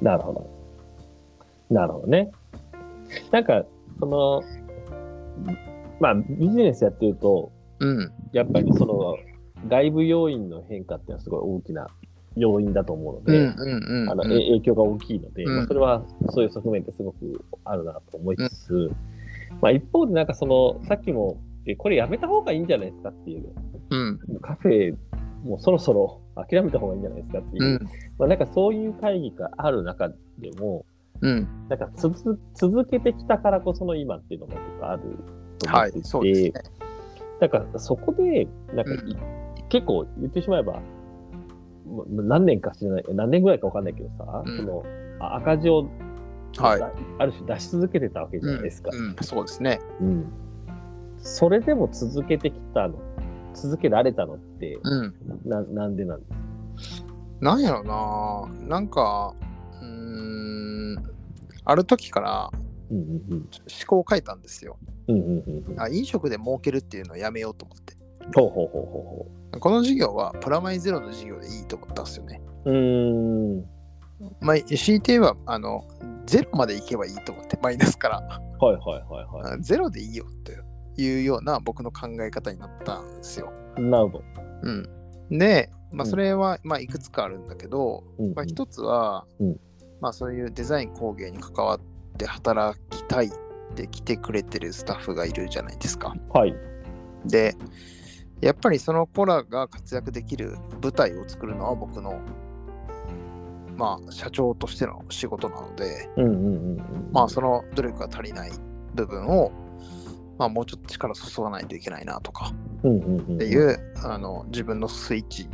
なるほど。なるほどね。なんか、その、まあ、ビジネスやってると、うん、やっぱりその、外部要因の変化っていうのはすごい大きな要因だと思うので、うん、うん、うん。あの、影響が大きいので、うんまあ、それはそういう側面ってすごくあるなと思いつつ、まあ一方でなんかその、さっきも、えこれやめた方がいいんじゃないですかっていう、うん、カフェ、もうそろそろ諦めた方がいいんじゃないですかっていう、うん、まあなんかそういう会議がある中でも、うん。なんか続続けてきたからこその今っていうのがあると思はいってい、て、そうですね。なんかそこで、なんかい、う結構言ってしまえば、何年か知らない、何年ぐらいかわかんないけどさ、うん。そのあ赤字を、はいある種出し続けてたわけじゃうないですか。ん、うん、そうですね。うんそれでも続けてきたの、続けられたのって、うん。ななんでなんですか？なんやろな、なんか、うーん、ある時からうんうんうん思考を変えたんですよ。うんうんうんうんあ飲食で儲けるっていうのをやめようと思って。ほうほうほうほうこの事業はプラマイゼロの事業でいいと思ったんですよね。ほう。ん。まあ、強いて言えば、あの、ゼロまでいけばいいと思って、マイナスから。はいはいはいはあゼロでいいよというような僕の考え方になったんですよ。い。なるほど。うん。で、まあ、うんそれは、まあ、いくつかあるんだけど、うんうんまあ、一つは、うんまあ、そういうデザイン工芸に関わって働きたいって来てくれてるスタッフがいるじゃないですか。はい。で、やっぱりその子らが活躍できる舞台を作るのは僕の、まあ、社長としての仕事なので、うんうん。まあ、その努力が足りない部分を、まあ、もうちょっと力注がないといけないなとかうんうんうんうん。っていう、あの自分のスイッチ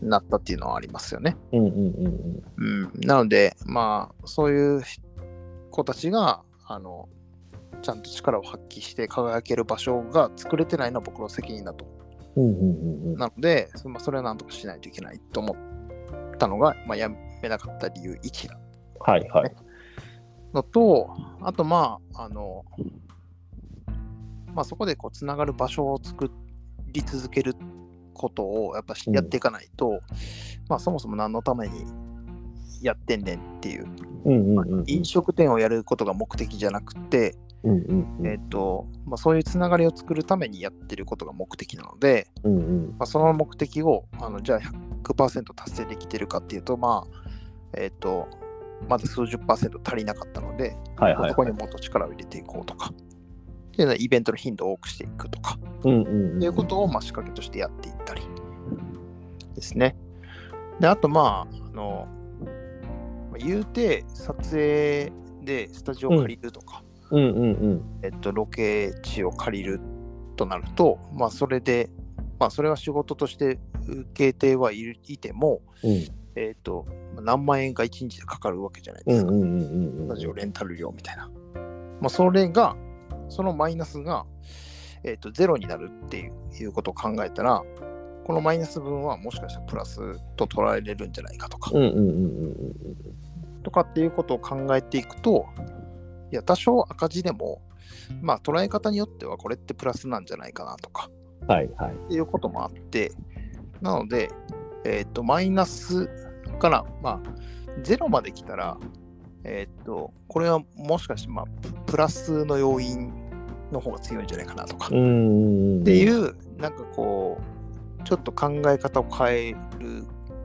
になったっていうのはありますよね。うんうんうんうん。うん、なので、まあ、そういう子たちが、あの、ちゃんと力を発揮して輝ける場所が作れてないのは僕の責任だと。うんうんうんうん。なので、そまあ、それはなんとかしないといけないと思ったのが、まあ、やめなかった理由1だ。はいはい。のと、あと、まあ、あの、まあ、そこでこう、つながる場所を作り続けることを、やっぱやっていかないと、まあ、そもそも何のためにやってんねんっていう、うんうんうん。うん。飲食店をやることが目的じゃなくて、うんうんうん。えっ、と、まあ、そういうつながりを作るためにやってることが目的なので、うんうん。まあ、その目的をあのじゃあ100%達成できてるかっていうと、まあ、えっ、と、まだ数十パーセント足りなかったので、はいはいそこにもっと力を入れていこうとか、っていうのはイベントの頻度を多くしていくとか、うんうんうん。っていうことをまあ仕掛けとしてやっていったりですね。で、あとまあ、あの、まあ言うて撮影でスタジオを借りるとか、うんうんうん。えっと、ロケ地を借りるとなると、まあ、それで、まあ、それは仕事として受けてはいるいても、うんえっと、まあ何万円か1日でかかるわけじゃないですか。うんうんうんうんうん。スタジオレンタル料みたいな。まあ、それが、そのマイナスが、えっと、ゼロになるっていういうことを考えたら、このマイナス分はもしかしたらプラスと捉えれるんじゃないかとか、うんうんうんうんとかっていうことを考えていくと、いや、多少赤字でも、まあ捉え方によってはこれってプラスなんじゃないかなとかうん。はいはい。っていうこともあって、なので、えっ、と、マイナスから、まあ、ゼロまで来たら、えっ、と、これはもしかして、まあ、ププラスの要因の方が強いんじゃないかなとか、っ。ていうう、なんかこう、ちょっと考え方を変える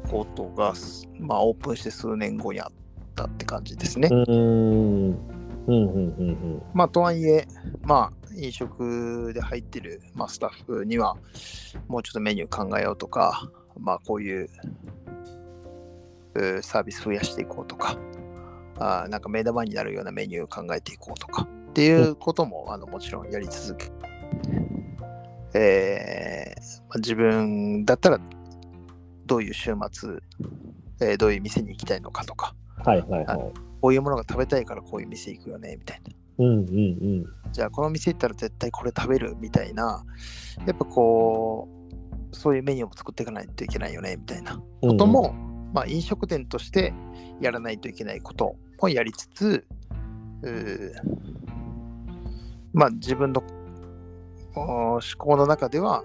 ことが、すまあ、オープンして数年後にあったって感じですね。うん。まあ、とはいえ、まあ、飲食で入ってる、まあ、スタッフには、もうちょっとメニュー考えようとか、まあ、こういうサービス増やしていこうとか、あーなんか目玉になるようなメニューを考えていこうとかっていうことも、あのもちろんやり続け、えーまあ、自分だったらどういう週末、えーどういう店に行きたいのかとか、はいはいはい。こういうものが食べたいからこういう店行くよねみたいな。うんうんうん。じゃあこの店行ったら絶対これ食べるみたいな、やっぱこう、そういうメニューも作っていかないといけないよねみたいなことも、まあ、飲食店としてやらないといけないこともやりつつ、まあ、自分のお思考の中では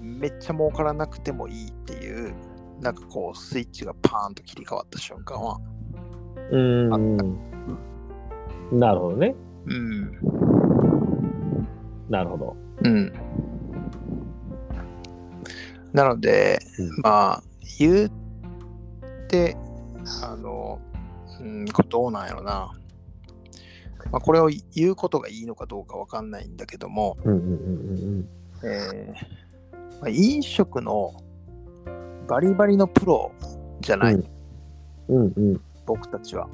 めっちゃ儲からなくてもいいっていうなんかこうスイッチがパーンと切り替わった瞬間は、うん。なるほどね。うん、なるほど。うん。なので、うんまあ、言って、あの、うん、どうなんやろな。まあ、これを言うことがいいのかどうかわかんないんだけども、うんうんうんうんえーまあ、飲食のバリバリのプロじゃない、うんうんうん僕たちは。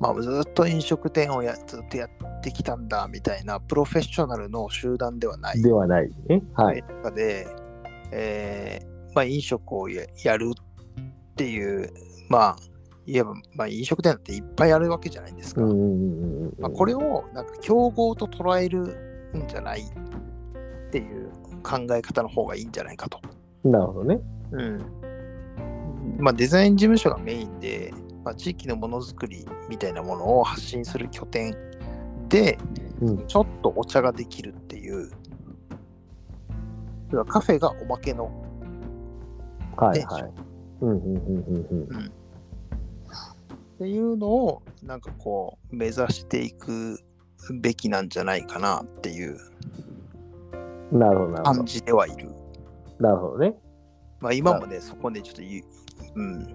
まあ、ずっと飲食店をやずっとやってきたんだみたいなプロフェッショナルの集団ではない。ではないね。はい。中で、えーまあ、飲食をややるっていう、まあ、いわば、まあ、飲食店っていっぱいあるわけじゃないですか。まあ、これをなんか競合と捉えるんじゃないっていう考え方の方がいいんじゃないかと。なるほどね。うんまあ、デザイン事務所がメインで、まあ、地域のものづくりみたいなものを発信する拠点で、うんちょっとお茶ができるっていう、カフェがおまけのではいはい。うんうんうんうんうん。っていうのをなんかこう目指していくべきなんじゃないかなっていうなるほど。感じではいる。なるほどね。まあ今もね、そこでちょっとうん、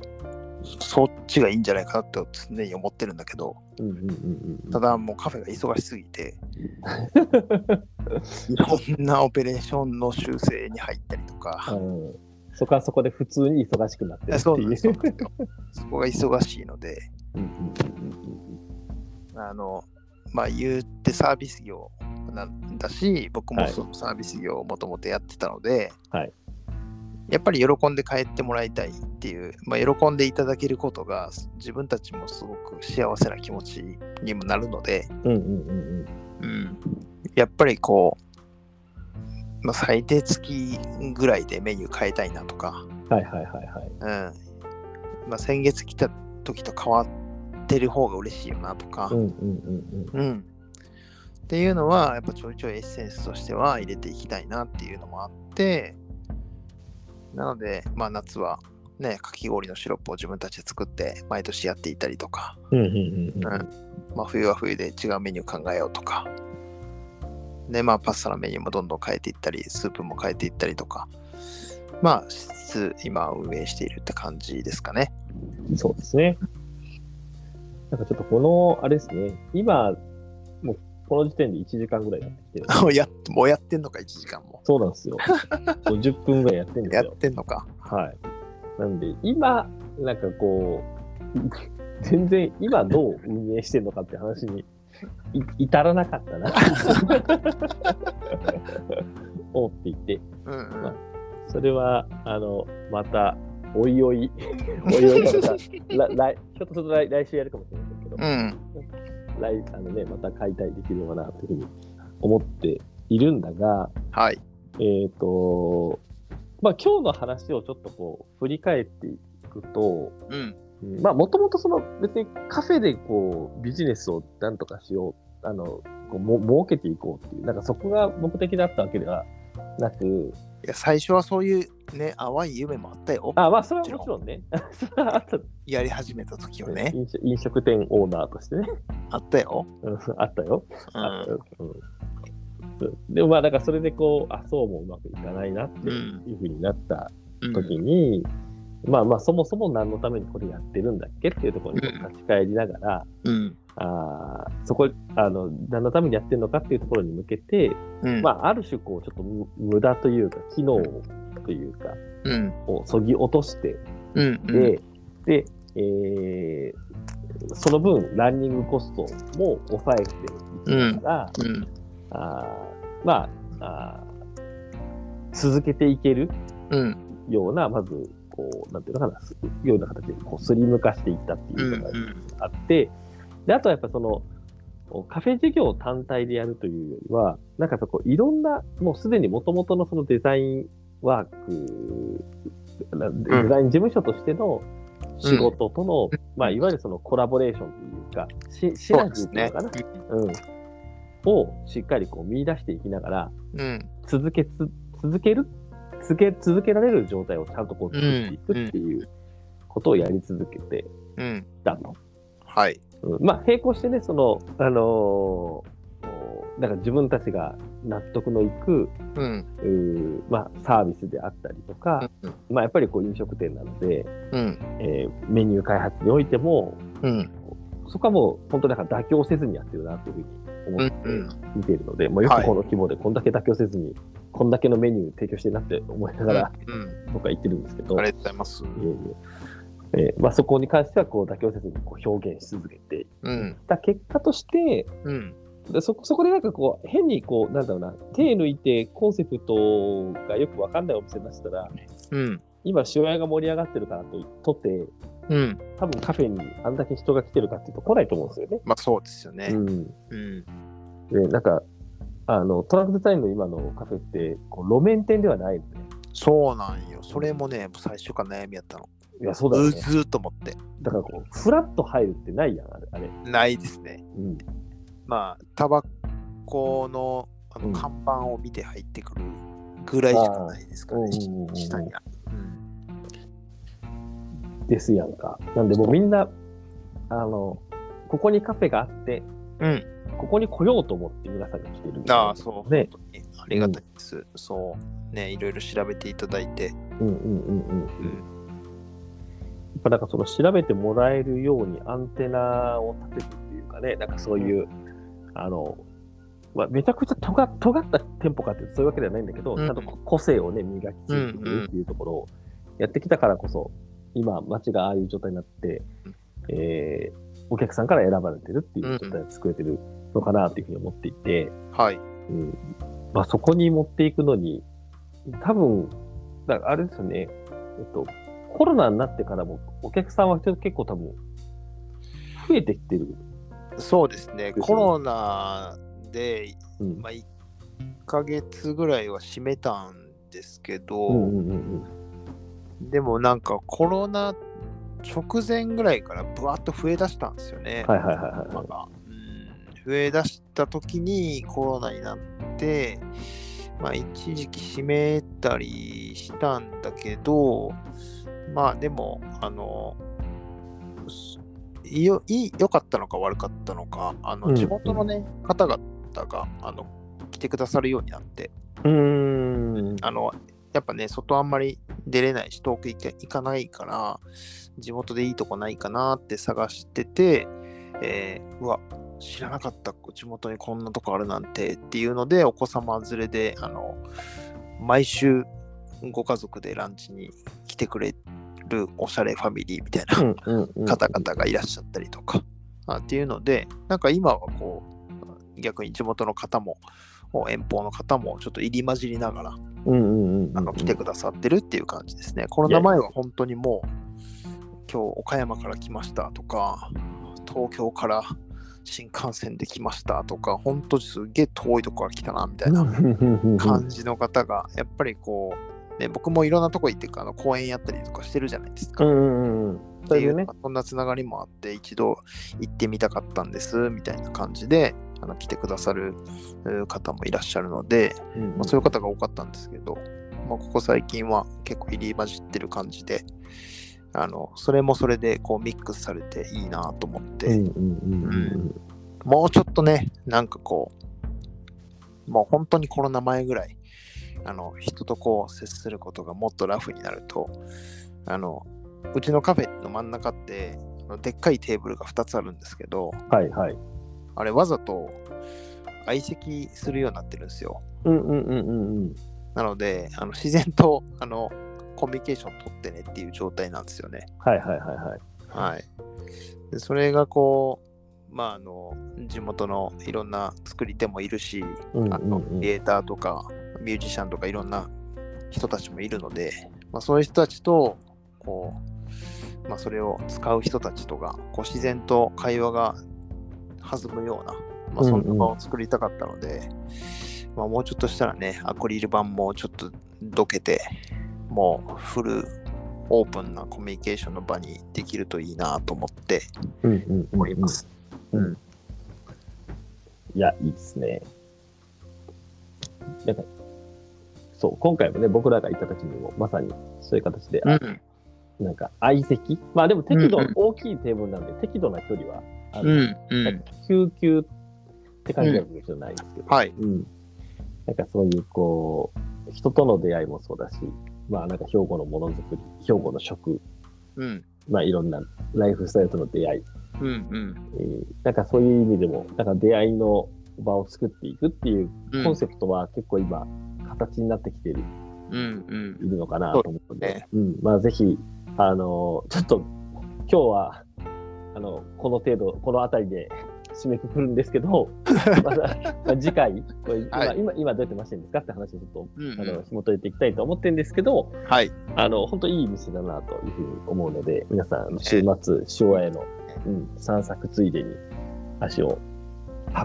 そっちがいいんじゃないかなって常に思ってるんだけど、うんうんうんうん。ただもうカフェが忙しすぎて、いろんなオペレーションの修正に入ったりとか、うん。そこはそこで普通に忙しくなってるっていう。ですそうそこが忙しいので、うんうんうんあの、まあ言ってサービス業なんだし、僕もはいそのサービス業をもともとやってたので、はいやっぱり喜んで帰ってもらいたいっていう、まあ、喜んでいただけることが自分たちもすごく幸せな気持ちにもなるので、うんうんうんうん、やっぱりこう、まあ、最低月ぐらいでメニュー変えたいなとか、うん。はいはいはいはい。うんまあ、先月来た時と変わってる方が嬉しいよなとか、うんうんうんうん。うん。っていうのは、やっぱちょいちょいエッセンスとしては入れていきたいなっていうのもあって、なので、まあ夏はね、かき氷のシロップを自分たちで作って毎年やっていたりとか、冬は冬で違うメニュー考えようとか、で、まあパスタのメニューもどんどん変えていったり、スープも変えていったりとか、まあ、しつつ今運営しているって感じですかね。そうですね。なんかちょっとこの、あれですね、今、この時点で1時間ぐらいやってきてる。も うやもうやってんのか、1時間も。そうなんですよ。50分ぐらいやってるんですやっよ。てんのか。はい。なんで、今、なんかこう、全然今どう運営してるのかって話にい至らなかったな。思っていて、うんうんまあそれは、あの、また、おいおい、おいおいまた、ら来ひょっとすると来来週やるかもしれませんけど、うん。来あのね、また解体できるのかなというふうに思っているんだが、はい。えっ、と、まあ今日の話をちょっとこう振り返っていくと、うん。うんまあもともとその別にカフェでこうビジネスをなんとかしよう、あの、こうも儲けていこうっていう、なんかそこが目的だったわけではなく、いや、最初はそういうね、淡い夢もあったよ。あ、まあそれはもちろんね、やり始めた時はね。飲食飲食店オーナーとしてね、あったよ。うんあったよ。うん。でもまあ、だからそれでこう、あ、そうもうまくいかないなっていうふうになったうん時に、まあまあ、そもそも何のためにこれやってるんだっけっていうところに立ち返りながら、うん。あーそこ、あの、何のためにやってるのかっていうところに向けて、うん。まあ、ある種こう、ちょっと無無駄というか、機能というか、うん。をそぎ落として、うん。で、で、えーその分、ランニングコストも抑えていきながら、うん。あーまああー続けていけるうん。ような、まず、こう、なんていうのかな、すような形でこうスリム化していったっていうのがあって、で、あとはやっぱその、カフェ事業単体でやるというよりは、なんかこう、いろんな、もうすでに元々のそのデザインワーク、なデザイン事務所としての仕事との、まあ、いわゆるそのコラボレーションというか、シシナジーっていうのかな、うん、をしっかりこう見出していきながら、うん。続けつ、続ける続け、続けられる状態をちゃんとこう作っていくっていうことをやり続けてうん。たの。はい。うん、まあ、並行してね、その、あのーなんか自分たちが納得のいく、うん。うーまあ、サービスであったりとか、うん。まあ、やっぱりこう飲食店なので、うん。えーメニュー開発においても、うん。そこはもう本当になんか妥協せずにやってるなというふうに思ってうん見ているので、もうよくこの規模でこんだけ妥協せずに、こんだけのメニュー提供してるなって思いながら、うん。僕は言ってるんですけど、ありがとうございます。いえいええーまあ、そこに関してはこう妥協せずにこう表現し続けていうん。った結果として、うん。でそそこでなんかこう、変にこう、なんだろうな、手抜いてコンセプトがよくわかんないお店出したら、うん。今、塩屋が盛り上がってるからととって、うん。多分カフェにあんだけ人が来てるかっていうと来ないと思うんですよね。まあそうですよね。うん。うん。で、なんか、あの、トラックデザインの今のカフェって、こう路面店ではないのね。そうなんよ。それもね、最初から悩みやったの。いや、そうだよね。うずーっと思って。だからこう、フラッと入るってないやん、あれ。あれないですね。うん。まあ、タバコのあうんの看板を見て入ってくるぐらいしかないですからね、うん下には。うんですやんか。なんでもうみんな、あの、ここにカフェがあって、うん。ここに来ようと思って皆さんが来てる。ああ、そう。ね。ありがたいです。そう。ね、いろいろ調べていただいて。うんうんうんうん。うん。やっぱなんかその調べてもらえるようにアンテナを立てるっていうかね、なんかそういう、あの、まあ、めちゃくちゃ尖っ尖った店舗かっていうとそういうわけではないんだけど、うんちゃんとこ個性をね、磨き続けてるっていうところをやってきたからこそ、今、街がああいう状態になって、うんえーお客さんから選ばれてるっていう状態を作れてるのかなというふうに思っていて、はい。うん。まあ、そこに持っていくのに、多分、だからあれですよね、えっと、コロナになってからもお客さんは結構多分、増えてきてる。そうですね。コロナで、うん。まあ、1ヶ月ぐらいは閉めたんですけど、うんうんうん。でもなんかコロナ直前ぐらいからぶわっと増えだしたんですよね。はいはいはいはい増えだした時にコロナになって、まあ、一時期閉めたりしたんだけど、まあでも、あの、よいい良かったのか悪かったのか、あのうん。地元のね、方々があの来てくださるようになって、うーん。あの、やっぱね、外あんまり出れないし、遠く行かないから、地元でいいとこないかなって探してて、えーうわ、知らなかった、地元にこんなとこあるなんてっていうので、お子様連れで、あの、毎週ご家族でランチに来てくれるおしゃれファミリーみたいな方々がいらっしゃったりとか、あっていうので、なんか今はこう、逆に地元の方も、遠方の方もちょっと入り混じりながら、うん来てくださってるっていう感じですね。コロナ前は本当にもう、今日岡山から来ましたとか、東京から新幹線で来ましたとか、本当にすげえ遠いとこから来たなみたいな感じの方が、やっぱりこう、ね、僕もいろんなとこ行ってあの公園やったりとかしてるじゃないですか。うんうんいうね。そんなつながりもあって、一度行ってみたかったんですみたいな感じで、あの来てくださるう方もいらっしゃるので、うんまあ、そういう方が多かったんですけど、まあ、ここ最近は結構入り混じってる感じで、あのそれもそれでこうミックスされていいなと思って、もうちょっとね、なんかこう、もう本当にコロナ前ぐらい、あの人とこう接することがもっとラフになると、あのうちのカフェの真ん中って、あのでっかいテーブルが2つあるんですけど、はいはい。あれわざと相席するようになってるんですよ。うんうんうんうんうん。なので、あの自然とあのコミュニケーション取ってねっていう状態なんですよね。はいはいはいはい。はい。でそれがこう、まあ、あの、地元のいろんな作り手もいるし、うんあのクリエイターとかミュージシャンとかいろんな人たちもいるので、まあ、そういう人たちと、こう、まあ、それを使う人たちとが、こう自然と会話が弾むような、まあ、そんな場を作りたかったので、まあ、もうちょっとしたらね、アクリル板もちょっとどけて、もうフルオープンなコミュニケーションの場にできるといいなと思ってうんうんおります。うんいや、いいですね。なんか、そう、今回もね、僕らが行った時にも、まさにそういう形で、あうん。なんか、相席？まあでも適度、うんうん大きいテーブルなんで、適度な距離は、あのうん。うん。救急って感じのわけじゃないんですけど、はい。うん。なんかそういう、こう、人との出会いもそうだし、まあなんか兵庫のものづくり、兵庫の食、うん。まあいろんなライフスタイルとの出会い、うん。うん。えーなんかそういう意味でも、なんか出会いの場を作っていくっていうコンセプトは結構今、形になってきているうん。うん。いるのかなと思うので、そうですうん、まあぜひ、あのちょっと今日は、あの、この程度、この辺りで締めくくるんですけど、ま たまあ次回、これ今、はい今、今どうやって回してるんですかって話をちょっと、うん。あの、紐解いていきたいと思ってるんですけど、はい。あの、本当いい店だなというふうに思うので、皆さん、週末、昭和への、うん、散策ついでに足を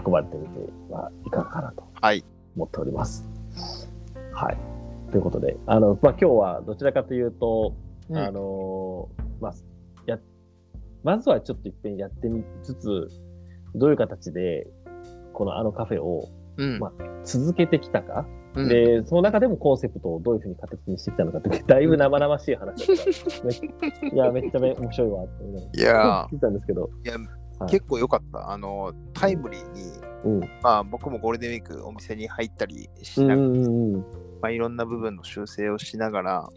運ばれてみてはいかがかなとはい。思っております。はい。ということで、あの、まあ、今日はどちらかというと、うんあのーまあ、や、まずはちょっと一遍やってみつつ、どういう形で、このあのカフェをうん。ま続けてきたか、うん、で、その中でもコンセプトをどういうふうに形にしてきたのかって、だいぶ生々しい話だった。めいや、めっちゃめ面白いわって思いや聞いたんですけど、いや、はい結構良かった。あの、タイムリーに、うん。まあ僕もゴールデンウィークお店に入ったりしうんながら、うんうんまあ、いろんな部分の修正をしながら、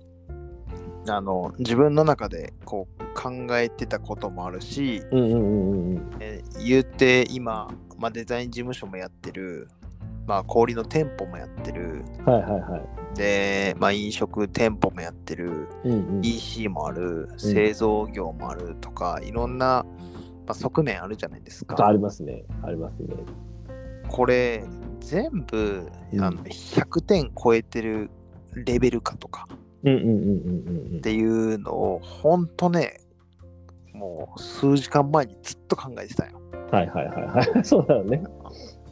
あの、自分の中でこう考えてたこともあるし、うんうんうんうんうんえー言うて今、まあ、デザイン事務所もやってる、まあ、小売りの店舗もやってる、はいはいはい。で、まあ、飲食店舗もやってる、うんうん EC もある、製造業もあるとか、いろんな、まあ、側面あるじゃないですか。ありますね。ありますね。これ、全部うんあの100点超えてるレベルかとかうんうんうんうんうんっていうのを、ほんとね、もう数時間前にずっと考えてたよ。うん。はいはいはいはい。そうだよね。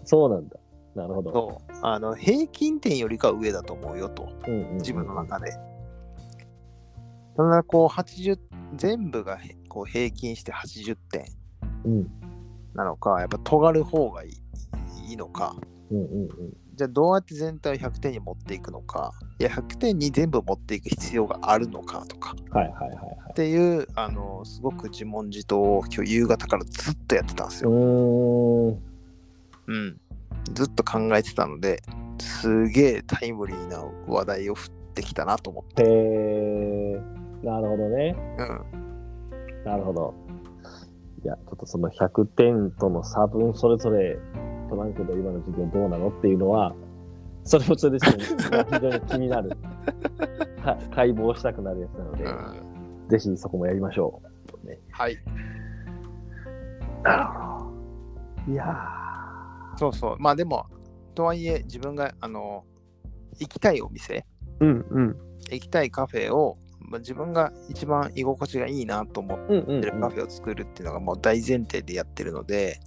そうなんだ。なるほど。あの平均点よりかは上だと思うよと、うんうんうん自分の中で。ただ、こう、80、全部がへこう平均して80点うんなのか、やっぱ尖る方がいいいいのか、うんうんうん。じゃあどうやって全体を100点に持っていくのか、いや、100点に全部持っていく必要があるのかとかはいはいはいはいっ。ていう、あの、すごく自問自答を今日夕方からずっとやってたんですうよ。うん。ずっと考えてたので、すげえタイムリーな話題を振ってきたなと思って。へえ。なるほどね。うん。なるほど。いや、ちょっとその100点との差分それぞれトランクの今の授業どうなのっていうのは、それもそれで非常に気になる。は解剖したくなるやつなので、うんぜひそこもやりましょう。ね、はい。なるほど。いやそうそう。まあでも、とはいえ、自分が、あの、行きたいお店、ーうんうん。行きたいカフェを、まあ、自分が一番居心地がいいなと思ってるカフェを作るっていうのがもう大前提でやってるので、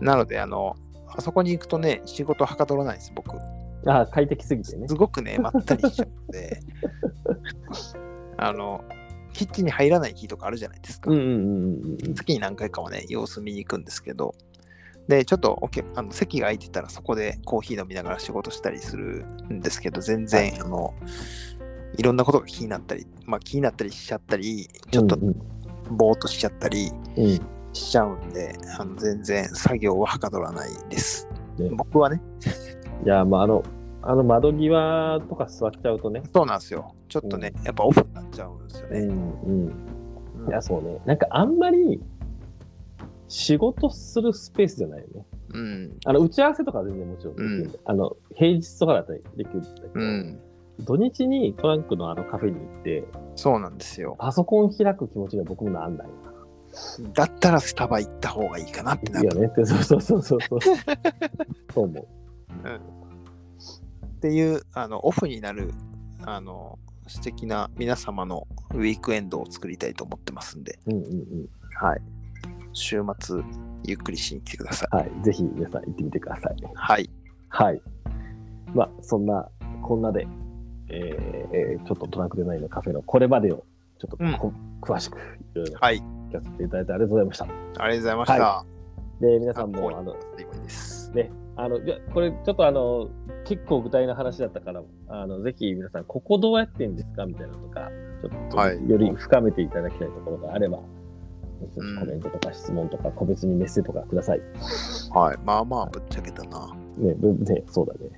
なので、あの、あそこに行くとね、仕事はかどらないです、僕。あ快適すぎてねす。ごくね、まったりしちゃうので、あの、キッチンに入らない日とかあるじゃないですか。うんうんうんうんうん。月に何回かはね、様子見に行くんですけど、で、ちょっとお客あの席が空いてたらそこでコーヒー飲みながら仕事したりするんですけど、全然、あの、いろんなことが気になったり、まあ気になったりしちゃったり、ちょっとうんぼーっとしちゃったりうんうんしちゃうんで、あの全然作業ははかどらないです。ね僕はね、いや、まあ、あの、あの窓際とか座っちゃうとね。そうなんですよ。ちょっとね、やっぱオフになっちゃうんですよね。うんうん。うんいや、そうね。なんかあんまり仕事するスペースじゃないよね。うん。あの、打ち合わせとかは全然もちろんできるんで、あの、平日とかだったらできるんだけど、うん。土日にトランクのあのカフェに行って、そうなんですよ。パソコン開く気持ちが僕もなんないだったらスタバ行った方がいいかなってなな。いるやねそうそうそうそうそう。そう思う。っていうあのオフになるあの素敵な皆様のウィークエンドを作りたいと思ってますんで、うんうんうん。はい、週末ゆっくりしに来てください。はい。ぜひ皆さん行ってみてください。はい。はい。まあ、そんな、こんなで、えーえーちょっとトランクデザインのカフェのこれまでをちょっとこ、詳しくいろいろはい。聞かせていただいてありがとうございました。ありがとうございました。はで、皆さんも、ああの。ね、あの、これちょっとあの、結構具体な話だったから、あの、ぜひ皆さん、ここどうやってんですかみたいなのとか、ちょっとはいより深めていただきたいところがあれば、うんコメントとか質問とか、個別にメッセとかください。はい。まあまあ、ぶっちゃけたな。ね、ぶね、そうだね。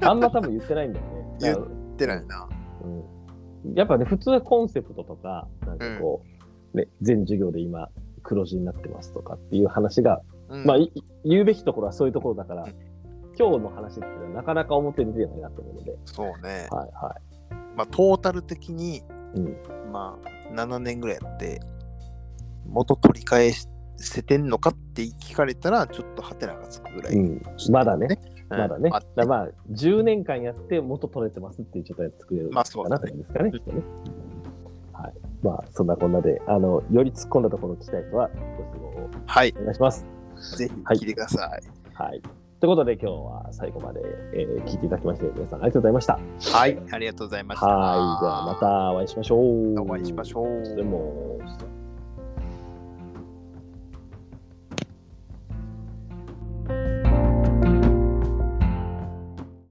あんま多分言ってないんだよね。言っあの出ないな。うん、やっぱね、普通はコンセプトとか、なんかこう、ね、全授業で今、黒字になってますとかっていう話が、うんまあ、い言うべきところはそういうところだから、うん今日の話っていうのはなかなか表に出てないなと思うので、そうね。はいはまあ、トータル的に、い。うん。まあ、7年ぐらいやって、元取り返せてんのかって聞かれたら、ちょっとハテナがつくぐらい。うん、まだね、うんまだね。あだからまあ、10年間やって元取れてますっていう状態で作れるかなってですかね、きっとね。はい。まあ、そんなこんなで、あの、より突っ込んだところを聞きたい人は、ご質問をはいお願いします。ぜひ聞いてください。はい。ということで、今日は最後まで、えー聞いていただきまして、皆さんありがとうございました。はい、ありがとうございました。はい。では、またお会いしましょう。お会いしましょうでも